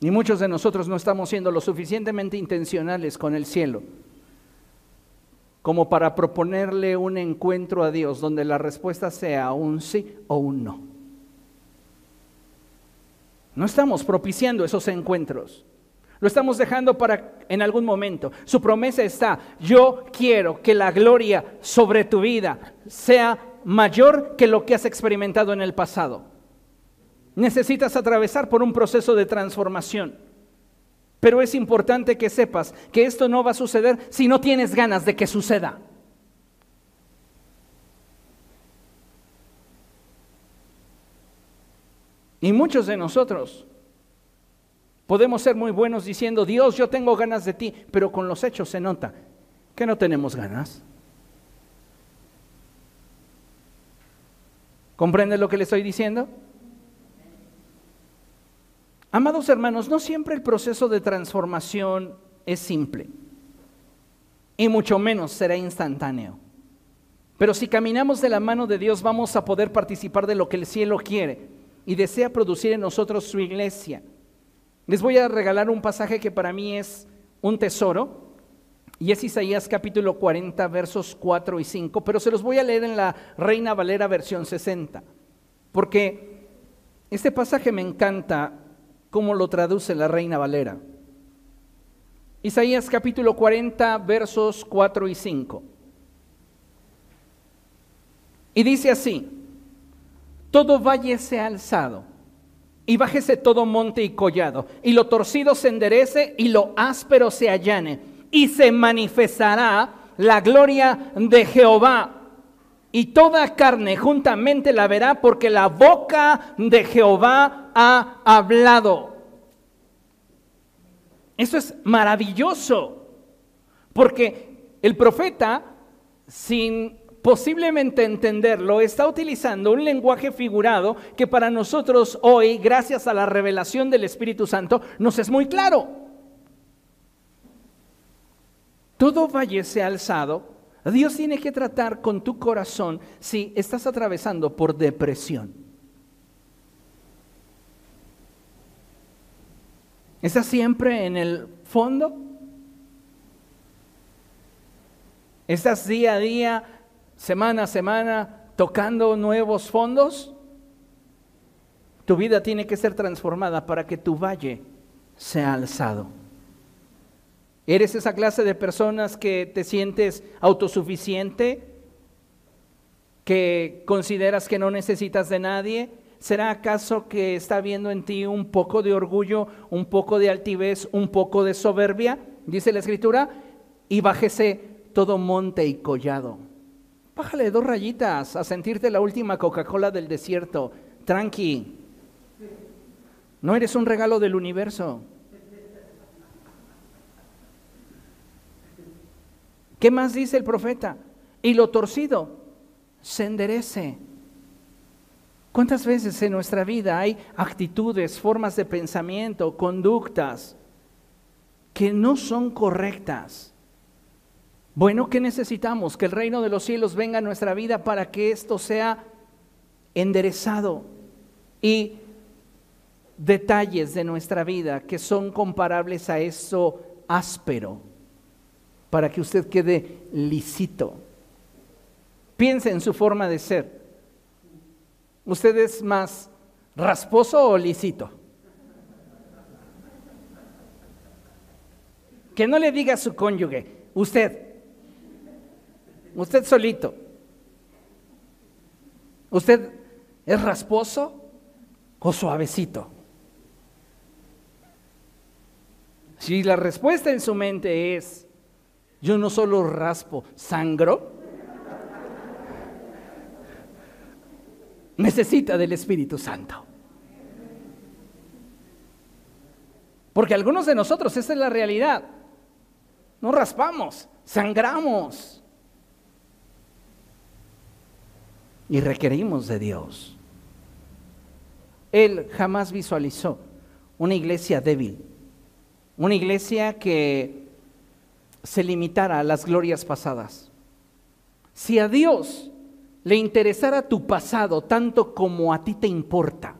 Y muchos de nosotros no estamos siendo lo suficientemente intencionales con el cielo como para proponerle un encuentro a Dios donde la respuesta sea un sí o un no. No estamos propiciando esos encuentros. Lo estamos dejando para en algún momento. Su promesa está, yo quiero que la gloria sobre tu vida sea mayor que lo que has experimentado en el pasado. Necesitas atravesar por un proceso de transformación. Pero es importante que sepas que esto no va a suceder si no tienes ganas de que suceda. Y muchos de nosotros podemos ser muy buenos diciendo, Dios, yo tengo ganas de ti, pero con los hechos se nota que no tenemos ganas. ¿Comprende lo que le estoy diciendo? Amados hermanos, no siempre el proceso de transformación es simple, y mucho menos será instantáneo. Pero si caminamos de la mano de Dios vamos a poder participar de lo que el cielo quiere y desea producir en nosotros su iglesia. Les voy a regalar un pasaje que para mí es un tesoro, y es Isaías capítulo 40, versos 4 y 5, pero se los voy a leer en la Reina Valera versión 60, porque este pasaje me encanta cómo lo traduce la Reina Valera. Isaías capítulo 40, versos 4 y 5. Y dice así, todo valle sea alzado, y bájese todo monte y collado, y lo torcido se enderece, y lo áspero se allane, y se manifestará la gloria de Jehová. Y toda carne juntamente la verá, porque la boca de Jehová ha hablado. Eso es maravilloso, porque el profeta, sin posiblemente entenderlo, está utilizando un lenguaje figurado que para nosotros hoy, gracias a la revelación del Espíritu Santo, nos es muy claro. Todo valle se ha alzado. Dios tiene que tratar con tu corazón si estás atravesando por depresión. ¿Estás siempre en el fondo? ¿Estás día a día semana a semana tocando nuevos fondos, tu vida tiene que ser transformada para que tu valle sea alzado. ¿Eres esa clase de personas que te sientes autosuficiente? ¿Que consideras que no necesitas de nadie? ¿Será acaso que está viendo en ti un poco de orgullo, un poco de altivez, un poco de soberbia? Dice la escritura, y bájese todo monte y collado Bájale dos rayitas a sentirte la última Coca-Cola del desierto. Tranqui. No eres un regalo del universo. ¿Qué más dice el profeta? Y lo torcido se enderece. ¿Cuántas veces en nuestra vida hay actitudes, formas de pensamiento, conductas que no son correctas? Bueno, ¿qué necesitamos? Que el reino de los cielos venga a nuestra vida para que esto sea enderezado y detalles de nuestra vida que son comparables a eso áspero, para que usted quede lisito. Piense en su forma de ser. ¿Usted es más rasposo o lisito? Que no le diga a su cónyuge, usted, Usted solito. ¿Usted es rasposo o suavecito? Si la respuesta en su mente es, yo no solo raspo, sangro, necesita del Espíritu Santo. Porque algunos de nosotros, esa es la realidad. No raspamos, sangramos. Y requerimos de Dios. Él jamás visualizó una iglesia débil, una iglesia que se limitara a las glorias pasadas. Si a Dios le interesara tu pasado tanto como a ti te importa,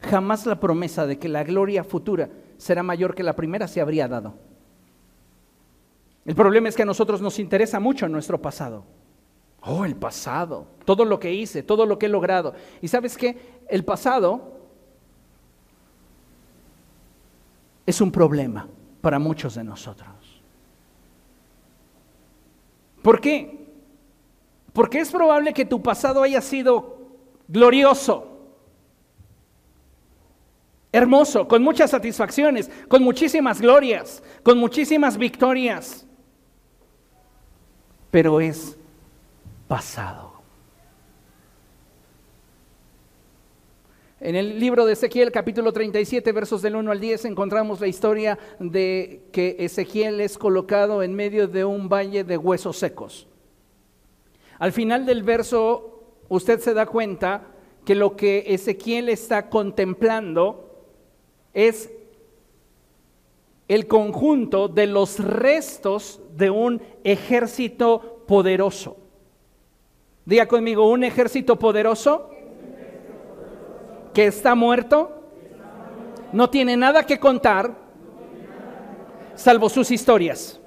jamás la promesa de que la gloria futura será mayor que la primera se habría dado. El problema es que a nosotros nos interesa mucho nuestro pasado. Oh, el pasado, todo lo que hice, todo lo que he logrado. Y sabes qué, el pasado es un problema para muchos de nosotros. ¿Por qué? Porque es probable que tu pasado haya sido glorioso, hermoso, con muchas satisfacciones, con muchísimas glorias, con muchísimas victorias, pero es pasado. En el libro de Ezequiel, capítulo 37, versos del 1 al 10, encontramos la historia de que Ezequiel es colocado en medio de un valle de huesos secos. Al final del verso, usted se da cuenta que lo que Ezequiel está contemplando es el conjunto de los restos de un ejército poderoso. Diga conmigo, un ejército poderoso que está muerto, no tiene nada que contar, salvo sus historias.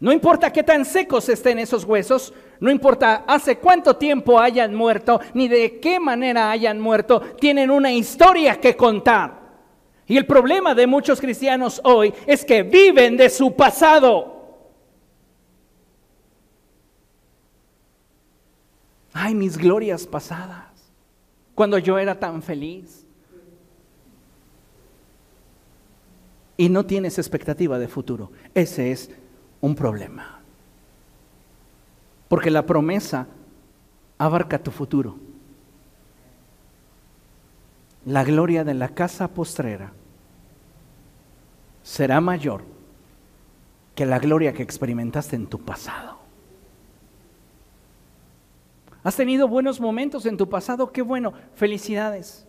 No importa qué tan secos estén esos huesos, no importa hace cuánto tiempo hayan muerto, ni de qué manera hayan muerto, tienen una historia que contar. Y el problema de muchos cristianos hoy es que viven de su pasado. Ay, mis glorias pasadas, cuando yo era tan feliz. Y no tienes expectativa de futuro. Ese es un problema. Porque la promesa abarca tu futuro. La gloria de la casa postrera será mayor que la gloria que experimentaste en tu pasado. Has tenido buenos momentos en tu pasado, qué bueno, felicidades.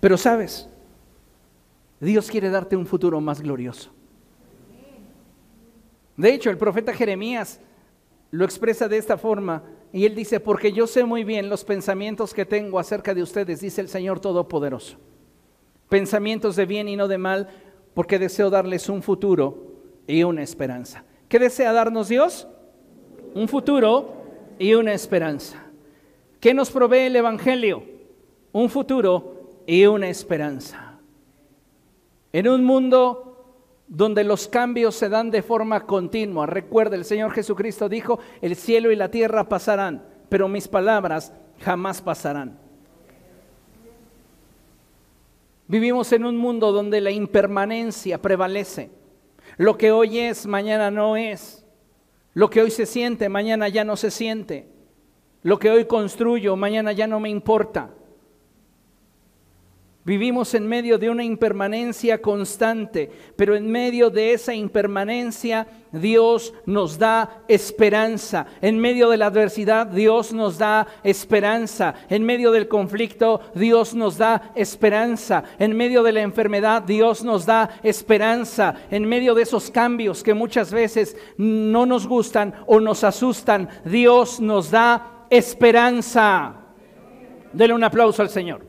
Pero sabes, Dios quiere darte un futuro más glorioso. De hecho, el profeta Jeremías lo expresa de esta forma y él dice, porque yo sé muy bien los pensamientos que tengo acerca de ustedes, dice el Señor Todopoderoso. Pensamientos de bien y no de mal, porque deseo darles un futuro y una esperanza. ¿Qué desea darnos Dios? Un futuro y una esperanza. ¿Qué nos provee el Evangelio? Un futuro y una esperanza. En un mundo donde los cambios se dan de forma continua, recuerda, el Señor Jesucristo dijo, el cielo y la tierra pasarán, pero mis palabras jamás pasarán. Vivimos en un mundo donde la impermanencia prevalece. Lo que hoy es, mañana no es. Lo que hoy se siente, mañana ya no se siente. Lo que hoy construyo, mañana ya no me importa. Vivimos en medio de una impermanencia constante, pero en medio de esa impermanencia Dios nos da esperanza. En medio de la adversidad Dios nos da esperanza. En medio del conflicto Dios nos da esperanza. En medio de la enfermedad Dios nos da esperanza. En medio de esos cambios que muchas veces no nos gustan o nos asustan, Dios nos da esperanza. Dele un aplauso al Señor.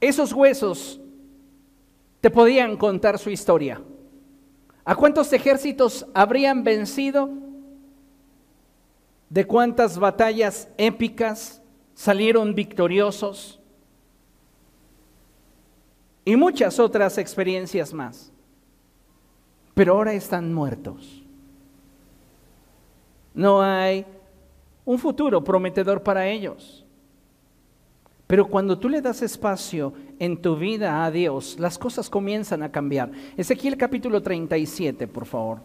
Esos huesos te podían contar su historia. ¿A cuántos ejércitos habrían vencido? ¿De cuántas batallas épicas salieron victoriosos? Y muchas otras experiencias más. Pero ahora están muertos. No hay un futuro prometedor para ellos. Pero cuando tú le das espacio en tu vida a Dios, las cosas comienzan a cambiar. Ezequiel capítulo 37, por favor.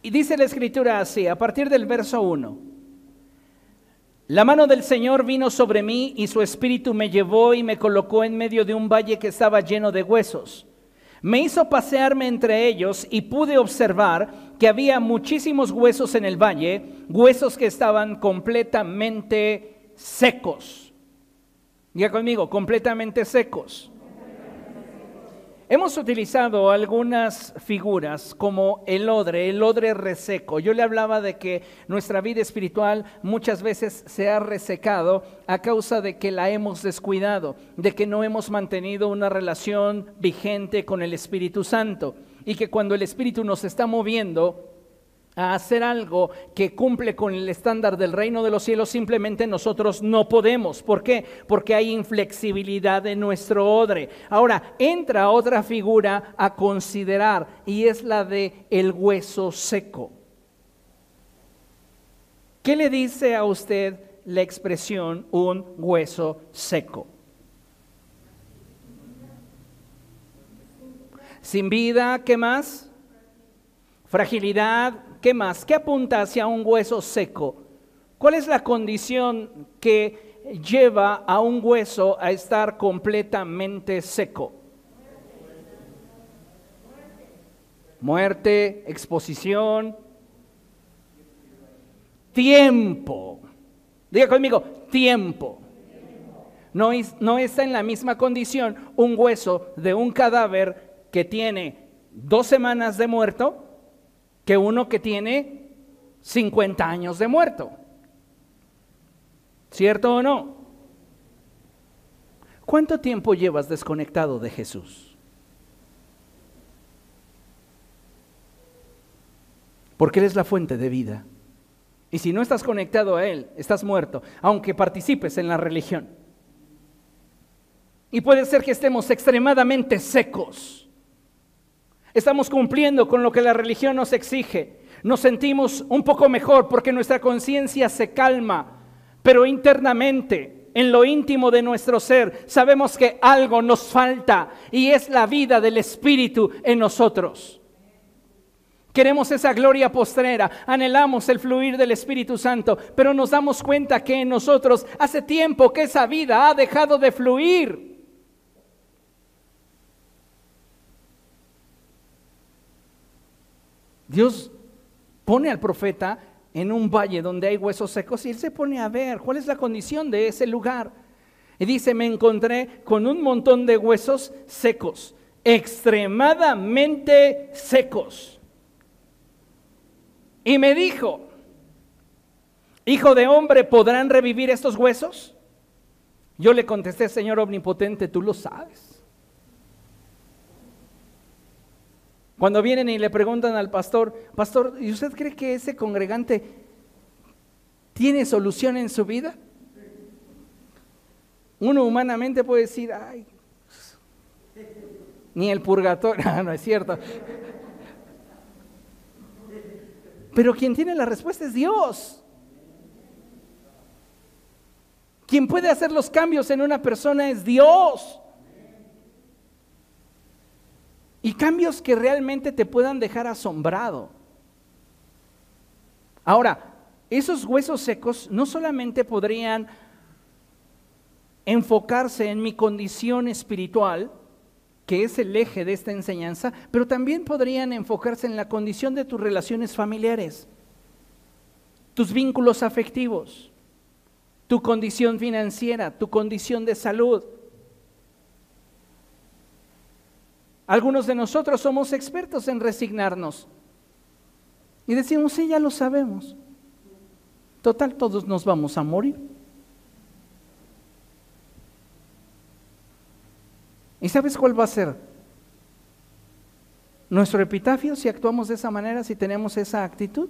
Y dice la escritura así, a partir del verso 1. La mano del Señor vino sobre mí y su espíritu me llevó y me colocó en medio de un valle que estaba lleno de huesos. Me hizo pasearme entre ellos y pude observar que había muchísimos huesos en el valle, huesos que estaban completamente secos. Diga conmigo, completamente secos. Hemos utilizado algunas figuras como el odre, el odre reseco. Yo le hablaba de que nuestra vida espiritual muchas veces se ha resecado a causa de que la hemos descuidado, de que no hemos mantenido una relación vigente con el Espíritu Santo y que cuando el Espíritu nos está moviendo, a hacer algo que cumple con el estándar del reino de los cielos, simplemente nosotros no podemos. ¿Por qué? Porque hay inflexibilidad en nuestro odre. Ahora, entra otra figura a considerar y es la de el hueso seco. ¿Qué le dice a usted la expresión un hueso seco? Sin vida, ¿qué más? Fragilidad, ¿qué más? ¿Qué apunta hacia un hueso seco? ¿Cuál es la condición que lleva a un hueso a estar completamente seco? Muerte, exposición, tiempo. Diga conmigo, tiempo. No, no está en la misma condición un hueso de un cadáver que tiene dos semanas de muerto que uno que tiene 50 años de muerto. ¿Cierto o no? ¿Cuánto tiempo llevas desconectado de Jesús? Porque Él es la fuente de vida. Y si no estás conectado a Él, estás muerto, aunque participes en la religión. Y puede ser que estemos extremadamente secos Estamos cumpliendo con lo que la religión nos exige. Nos sentimos un poco mejor porque nuestra conciencia se calma, pero internamente, en lo íntimo de nuestro ser, sabemos que algo nos falta y es la vida del Espíritu en nosotros. Queremos esa gloria postrera, anhelamos el fluir del Espíritu Santo, pero nos damos cuenta que en nosotros hace tiempo que esa vida ha dejado de fluir. Dios pone al profeta en un valle donde hay huesos secos y él se pone a ver cuál es la condición de ese lugar. Y dice, me encontré con un montón de huesos secos, extremadamente secos. Y me dijo, hijo de hombre, ¿podrán revivir estos huesos? Yo le contesté, Señor Omnipotente, tú lo sabes. Cuando vienen y le preguntan al pastor, pastor, ¿y usted cree que ese congregante tiene solución en su vida? Uno humanamente puede decir, ay, ni el purgatorio, [laughs] no, es cierto. Pero quien tiene la respuesta es Dios. Quien puede hacer los cambios en una persona es Dios. Y cambios que realmente te puedan dejar asombrado. Ahora, esos huesos secos no solamente podrían enfocarse en mi condición espiritual, que es el eje de esta enseñanza, pero también podrían enfocarse en la condición de tus relaciones familiares, tus vínculos afectivos, tu condición financiera, tu condición de salud, Algunos de nosotros somos expertos en resignarnos. Y decimos, sí, ya lo sabemos. Total, todos nos vamos a morir. ¿Y sabes cuál va a ser? Nuestro epitafio si actuamos de esa manera, si tenemos esa actitud.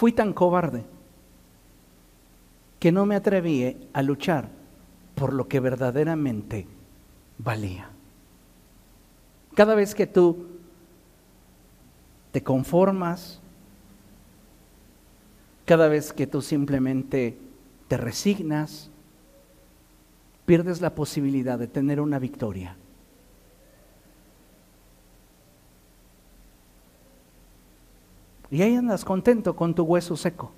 fui tan cobarde que no me atreví a luchar por lo que verdaderamente valía. Cada vez que tú te conformas, cada vez que tú simplemente te resignas, pierdes la posibilidad de tener una victoria. Y ahí andas contento con tu hueso seco.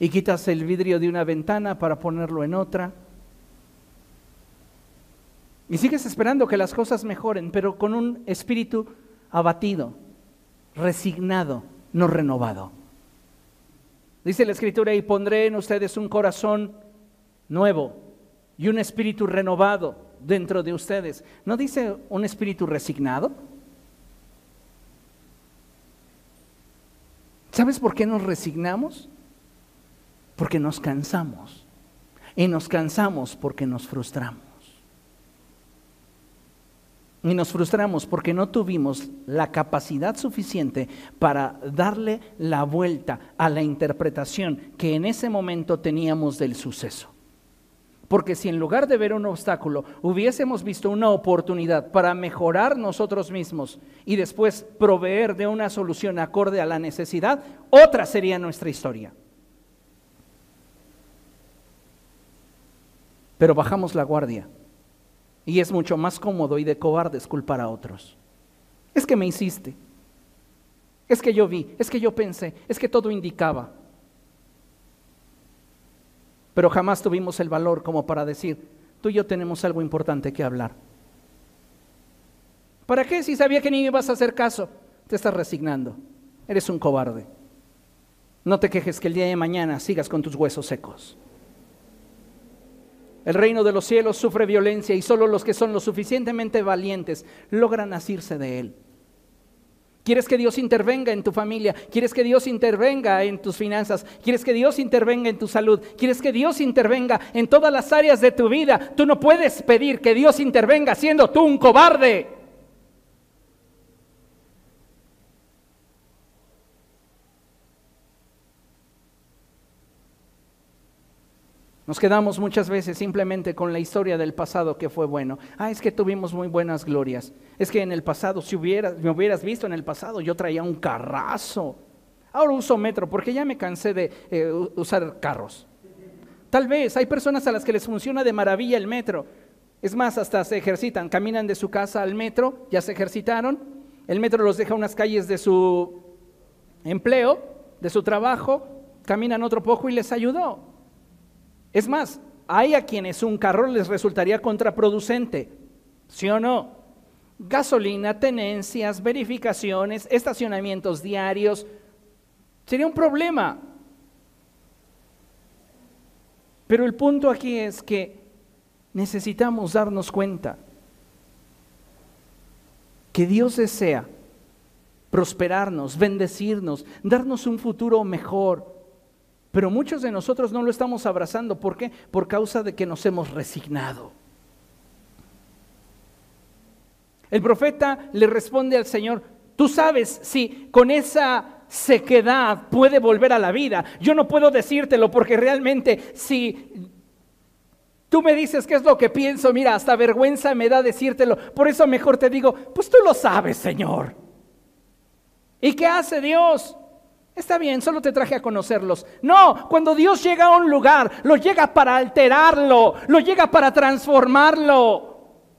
Y quitas el vidrio de una ventana para ponerlo en otra. Y sigues esperando que las cosas mejoren, pero con un espíritu abatido, resignado, no renovado. Dice la escritura, y pondré en ustedes un corazón nuevo y un espíritu renovado dentro de ustedes. ¿No dice un espíritu resignado? ¿Sabes por qué nos resignamos? Porque nos cansamos. Y nos cansamos porque nos frustramos. Y nos frustramos porque no tuvimos la capacidad suficiente para darle la vuelta a la interpretación que en ese momento teníamos del suceso. Porque si en lugar de ver un obstáculo hubiésemos visto una oportunidad para mejorar nosotros mismos y después proveer de una solución acorde a la necesidad, otra sería nuestra historia. Pero bajamos la guardia y es mucho más cómodo y de cobardes culpar a otros. Es que me hiciste. Es que yo vi, es que yo pensé, es que todo indicaba. Pero jamás tuvimos el valor como para decir, tú y yo tenemos algo importante que hablar. ¿Para qué si sabía que ni ibas a hacer caso? Te estás resignando. Eres un cobarde. No te quejes que el día de mañana sigas con tus huesos secos. El reino de los cielos sufre violencia y solo los que son lo suficientemente valientes logran asirse de él. ¿Quieres que Dios intervenga en tu familia? ¿Quieres que Dios intervenga en tus finanzas? ¿Quieres que Dios intervenga en tu salud? ¿Quieres que Dios intervenga en todas las áreas de tu vida? Tú no puedes pedir que Dios intervenga siendo tú un cobarde. Nos quedamos muchas veces simplemente con la historia del pasado que fue bueno. Ah, es que tuvimos muy buenas glorias. Es que en el pasado, si hubieras, me hubieras visto en el pasado, yo traía un carrazo. Ahora uso metro porque ya me cansé de eh, usar carros. Tal vez hay personas a las que les funciona de maravilla el metro. Es más, hasta se ejercitan, caminan de su casa al metro, ya se ejercitaron. El metro los deja unas calles de su empleo, de su trabajo, caminan otro poco y les ayudó. Es más, hay a quienes un carro les resultaría contraproducente, ¿sí o no? Gasolina, tenencias, verificaciones, estacionamientos diarios, sería un problema. Pero el punto aquí es que necesitamos darnos cuenta que Dios desea prosperarnos, bendecirnos, darnos un futuro mejor. Pero muchos de nosotros no lo estamos abrazando. ¿Por qué? Por causa de que nos hemos resignado. El profeta le responde al Señor, tú sabes si con esa sequedad puede volver a la vida. Yo no puedo decírtelo porque realmente si tú me dices qué es lo que pienso, mira, hasta vergüenza me da decírtelo. Por eso mejor te digo, pues tú lo sabes, Señor. ¿Y qué hace Dios? Está bien, solo te traje a conocerlos. No, cuando Dios llega a un lugar, lo llega para alterarlo, lo llega para transformarlo.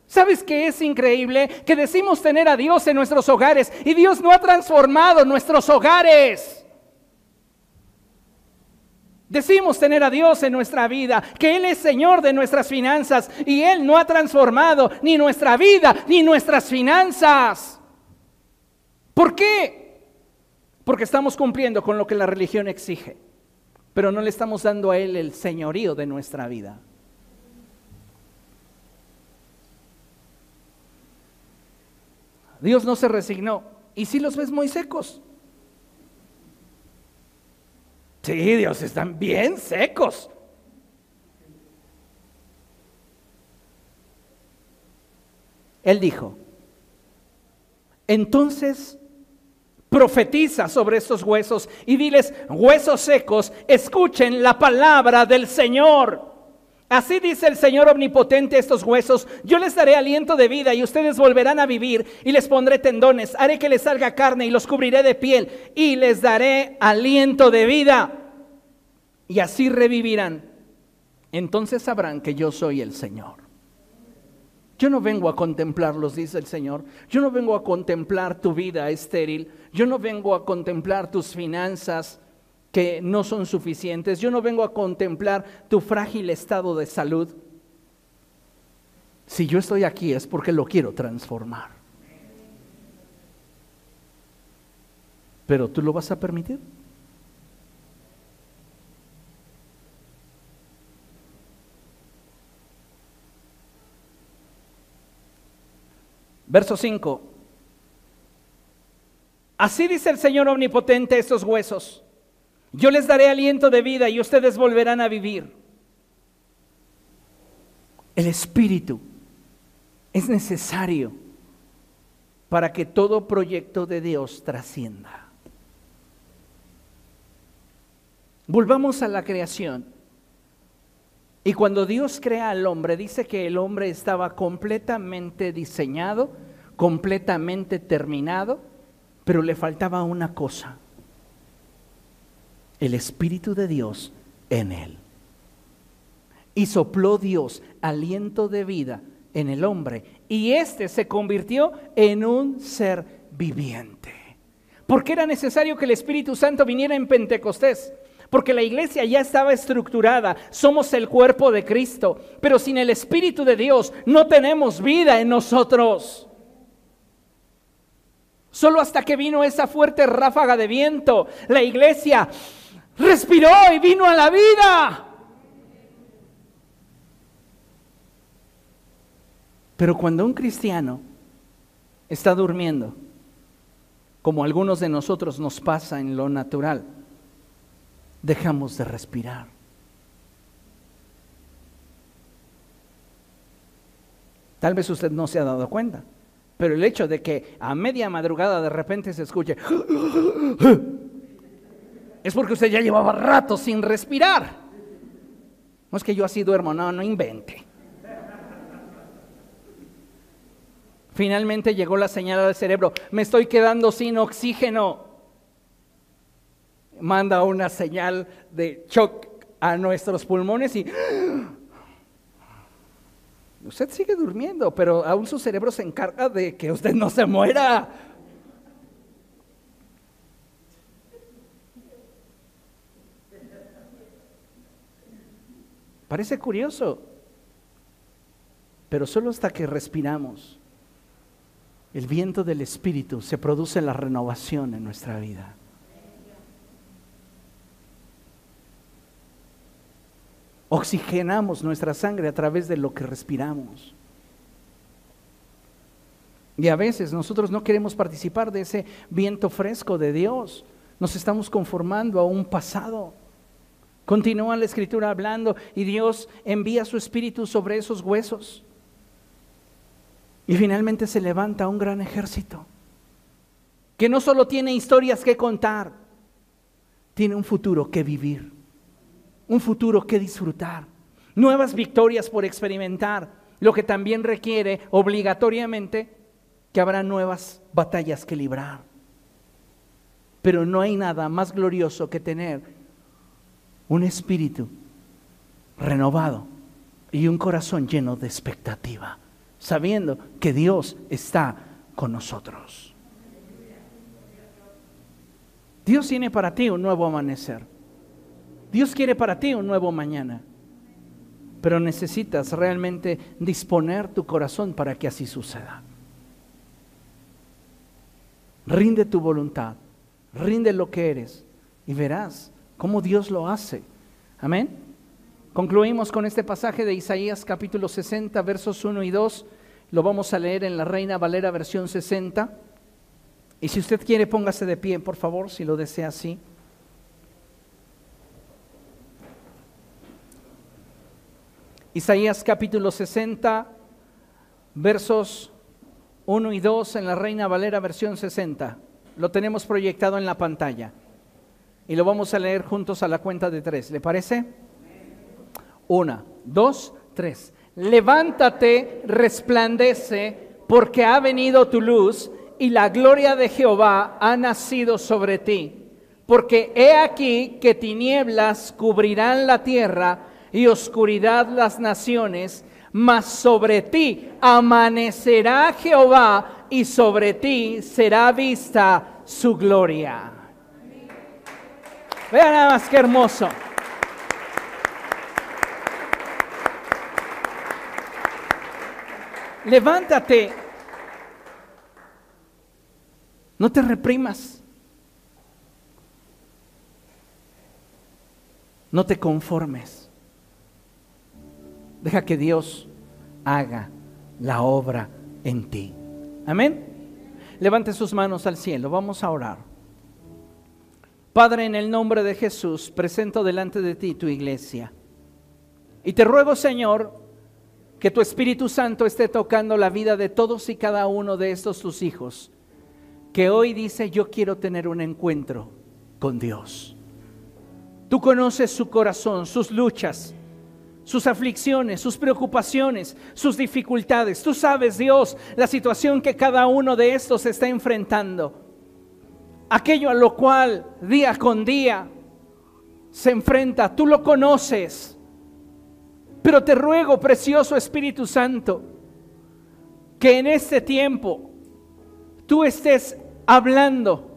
¿Sabes qué es increíble? Que decimos tener a Dios en nuestros hogares y Dios no ha transformado nuestros hogares. Decimos tener a Dios en nuestra vida, que Él es Señor de nuestras finanzas y Él no ha transformado ni nuestra vida ni nuestras finanzas. ¿Por qué? Porque estamos cumpliendo con lo que la religión exige, pero no le estamos dando a Él el señorío de nuestra vida. Dios no se resignó. ¿Y si los ves muy secos? Sí, Dios, están bien secos. Él dijo, Entonces profetiza sobre estos huesos y diles, huesos secos, escuchen la palabra del Señor. Así dice el Señor omnipotente estos huesos, yo les daré aliento de vida y ustedes volverán a vivir y les pondré tendones, haré que les salga carne y los cubriré de piel y les daré aliento de vida y así revivirán. Entonces sabrán que yo soy el Señor. Yo no vengo a contemplarlos, dice el Señor. Yo no vengo a contemplar tu vida estéril. Yo no vengo a contemplar tus finanzas que no son suficientes. Yo no vengo a contemplar tu frágil estado de salud. Si yo estoy aquí es porque lo quiero transformar. Pero tú lo vas a permitir. Verso 5. Así dice el Señor omnipotente estos huesos. Yo les daré aliento de vida y ustedes volverán a vivir. El Espíritu es necesario para que todo proyecto de Dios trascienda. Volvamos a la creación. Y cuando Dios crea al hombre, dice que el hombre estaba completamente diseñado, completamente terminado, pero le faltaba una cosa, el Espíritu de Dios en él. Y sopló Dios aliento de vida en el hombre, y éste se convirtió en un ser viviente. Porque era necesario que el Espíritu Santo viniera en Pentecostés porque la iglesia ya estaba estructurada, somos el cuerpo de Cristo, pero sin el Espíritu de Dios no tenemos vida en nosotros. Solo hasta que vino esa fuerte ráfaga de viento, la iglesia respiró y vino a la vida. Pero cuando un cristiano está durmiendo, como algunos de nosotros nos pasa en lo natural, dejamos de respirar. Tal vez usted no se ha dado cuenta, pero el hecho de que a media madrugada de repente se escuche [gasps] es porque usted ya llevaba rato sin respirar. No es que yo así duermo, no, no invente. Finalmente llegó la señal al cerebro, me estoy quedando sin oxígeno manda una señal de shock a nuestros pulmones y [gasps] usted sigue durmiendo, pero aún su cerebro se encarga de que usted no se muera. Parece curioso, pero solo hasta que respiramos, el viento del Espíritu se produce la renovación en nuestra vida. Oxigenamos nuestra sangre a través de lo que respiramos. Y a veces nosotros no queremos participar de ese viento fresco de Dios. Nos estamos conformando a un pasado. Continúa la escritura hablando y Dios envía su espíritu sobre esos huesos. Y finalmente se levanta un gran ejército que no solo tiene historias que contar, tiene un futuro que vivir un futuro que disfrutar, nuevas victorias por experimentar, lo que también requiere obligatoriamente que habrá nuevas batallas que librar. Pero no hay nada más glorioso que tener un espíritu renovado y un corazón lleno de expectativa, sabiendo que Dios está con nosotros. Dios tiene para ti un nuevo amanecer. Dios quiere para ti un nuevo mañana, pero necesitas realmente disponer tu corazón para que así suceda. Rinde tu voluntad, rinde lo que eres y verás cómo Dios lo hace. Amén. Concluimos con este pasaje de Isaías capítulo 60, versos 1 y 2. Lo vamos a leer en la Reina Valera versión 60. Y si usted quiere, póngase de pie, por favor, si lo desea así. Isaías capítulo 60, versos 1 y 2 en la Reina Valera versión 60. Lo tenemos proyectado en la pantalla. Y lo vamos a leer juntos a la cuenta de tres. ¿Le parece? Una, dos, tres. Levántate, resplandece, porque ha venido tu luz y la gloria de Jehová ha nacido sobre ti. Porque he aquí que tinieblas cubrirán la tierra y oscuridad las naciones, mas sobre ti amanecerá Jehová y sobre ti será vista su gloria. Vean nada más que hermoso. Levántate. No te reprimas. No te conformes. Deja que Dios haga la obra en ti. Amén. Levante sus manos al cielo. Vamos a orar. Padre, en el nombre de Jesús, presento delante de ti tu iglesia. Y te ruego, Señor, que tu Espíritu Santo esté tocando la vida de todos y cada uno de estos tus hijos, que hoy dice, yo quiero tener un encuentro con Dios. Tú conoces su corazón, sus luchas, sus aflicciones, sus preocupaciones, sus dificultades. Tú sabes, Dios, la situación que cada uno de estos está enfrentando. Aquello a lo cual día con día se enfrenta, tú lo conoces. Pero te ruego, precioso Espíritu Santo, que en este tiempo tú estés hablando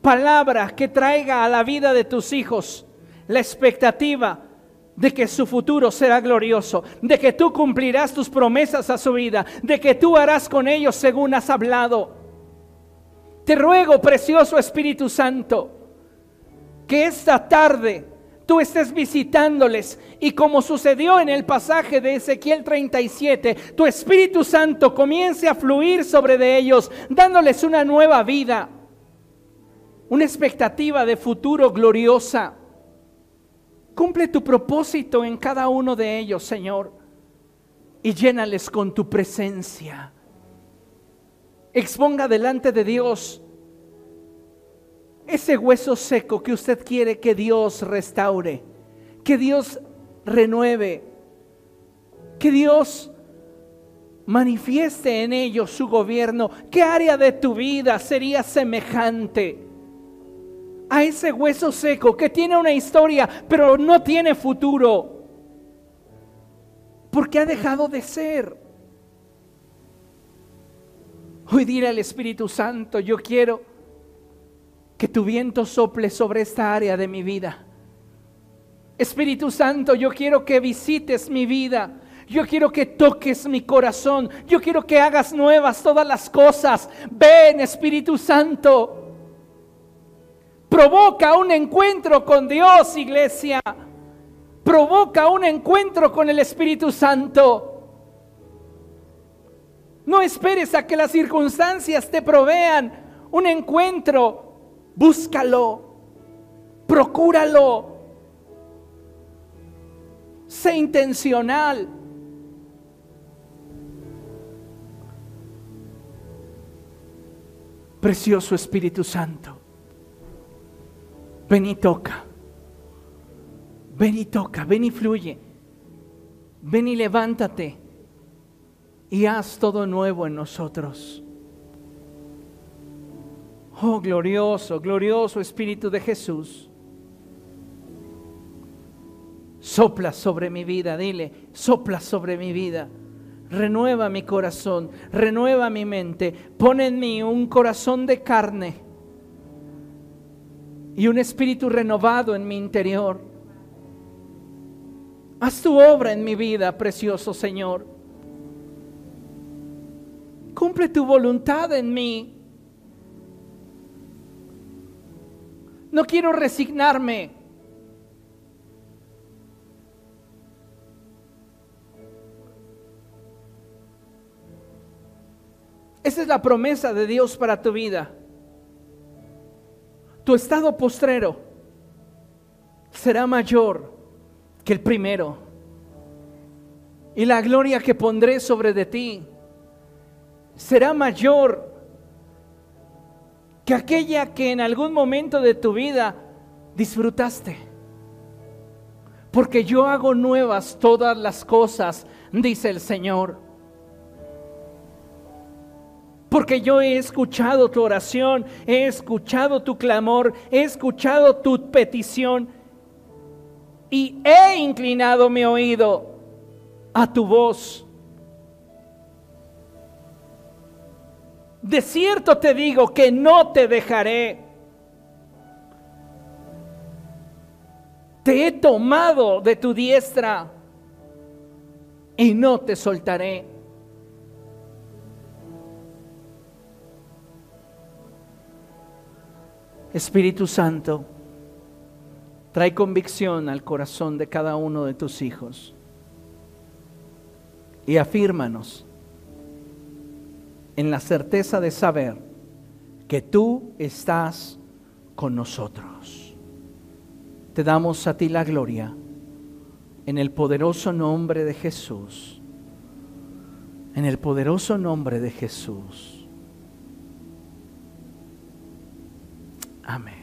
palabras que traiga a la vida de tus hijos la expectativa de que su futuro será glorioso, de que tú cumplirás tus promesas a su vida, de que tú harás con ellos según has hablado. Te ruego, precioso Espíritu Santo, que esta tarde tú estés visitándoles y como sucedió en el pasaje de Ezequiel 37, tu Espíritu Santo comience a fluir sobre de ellos, dándoles una nueva vida, una expectativa de futuro gloriosa. Cumple tu propósito en cada uno de ellos, Señor, y llénales con tu presencia. Exponga delante de Dios ese hueso seco que usted quiere que Dios restaure, que Dios renueve, que Dios manifieste en ellos su gobierno. ¿Qué área de tu vida sería semejante a ese hueso seco que tiene una historia pero no tiene futuro? Porque ha dejado de ser. Hoy diré al Espíritu Santo, yo quiero que tu viento sople sobre esta área de mi vida. Espíritu Santo, yo quiero que visites mi vida. Yo quiero que toques mi corazón. Yo quiero que hagas nuevas todas las cosas. Ven, Espíritu Santo. Provoca un encuentro con Dios, iglesia. Provoca un encuentro con el Espíritu Santo. No esperes a que las circunstancias te provean un encuentro búscalo, procúralo, sé intencional. Precioso Espíritu Santo, ven y toca, ven y toca, ven y fluye, ven y levántate y haz todo nuevo en nosotros. Oh, glorioso, glorioso Espíritu de Jesús. Sopla sobre mi vida, dile, sopla sobre mi vida. Renueva mi corazón, renueva mi mente. Pon en mí un corazón de carne y un espíritu renovado en mi interior. Haz tu obra en mi vida, precioso Señor. Cumple tu voluntad en mí. No quiero resignarme. Esa es la promesa de Dios para tu vida. Tu estado postrero será mayor que el primero. Y la gloria que pondré sobre de ti será mayor que aquella que en algún momento de tu vida disfrutaste. Porque yo hago nuevas todas las cosas, dice el Señor. Porque yo he escuchado tu oración, he escuchado tu clamor, he escuchado tu petición y he inclinado mi oído a tu voz. De cierto te digo que no te dejaré. Te he tomado de tu diestra y no te soltaré. Espíritu Santo, trae convicción al corazón de cada uno de tus hijos y afírmanos en la certeza de saber que tú estás con nosotros. Te damos a ti la gloria en el poderoso nombre de Jesús. En el poderoso nombre de Jesús. Amén.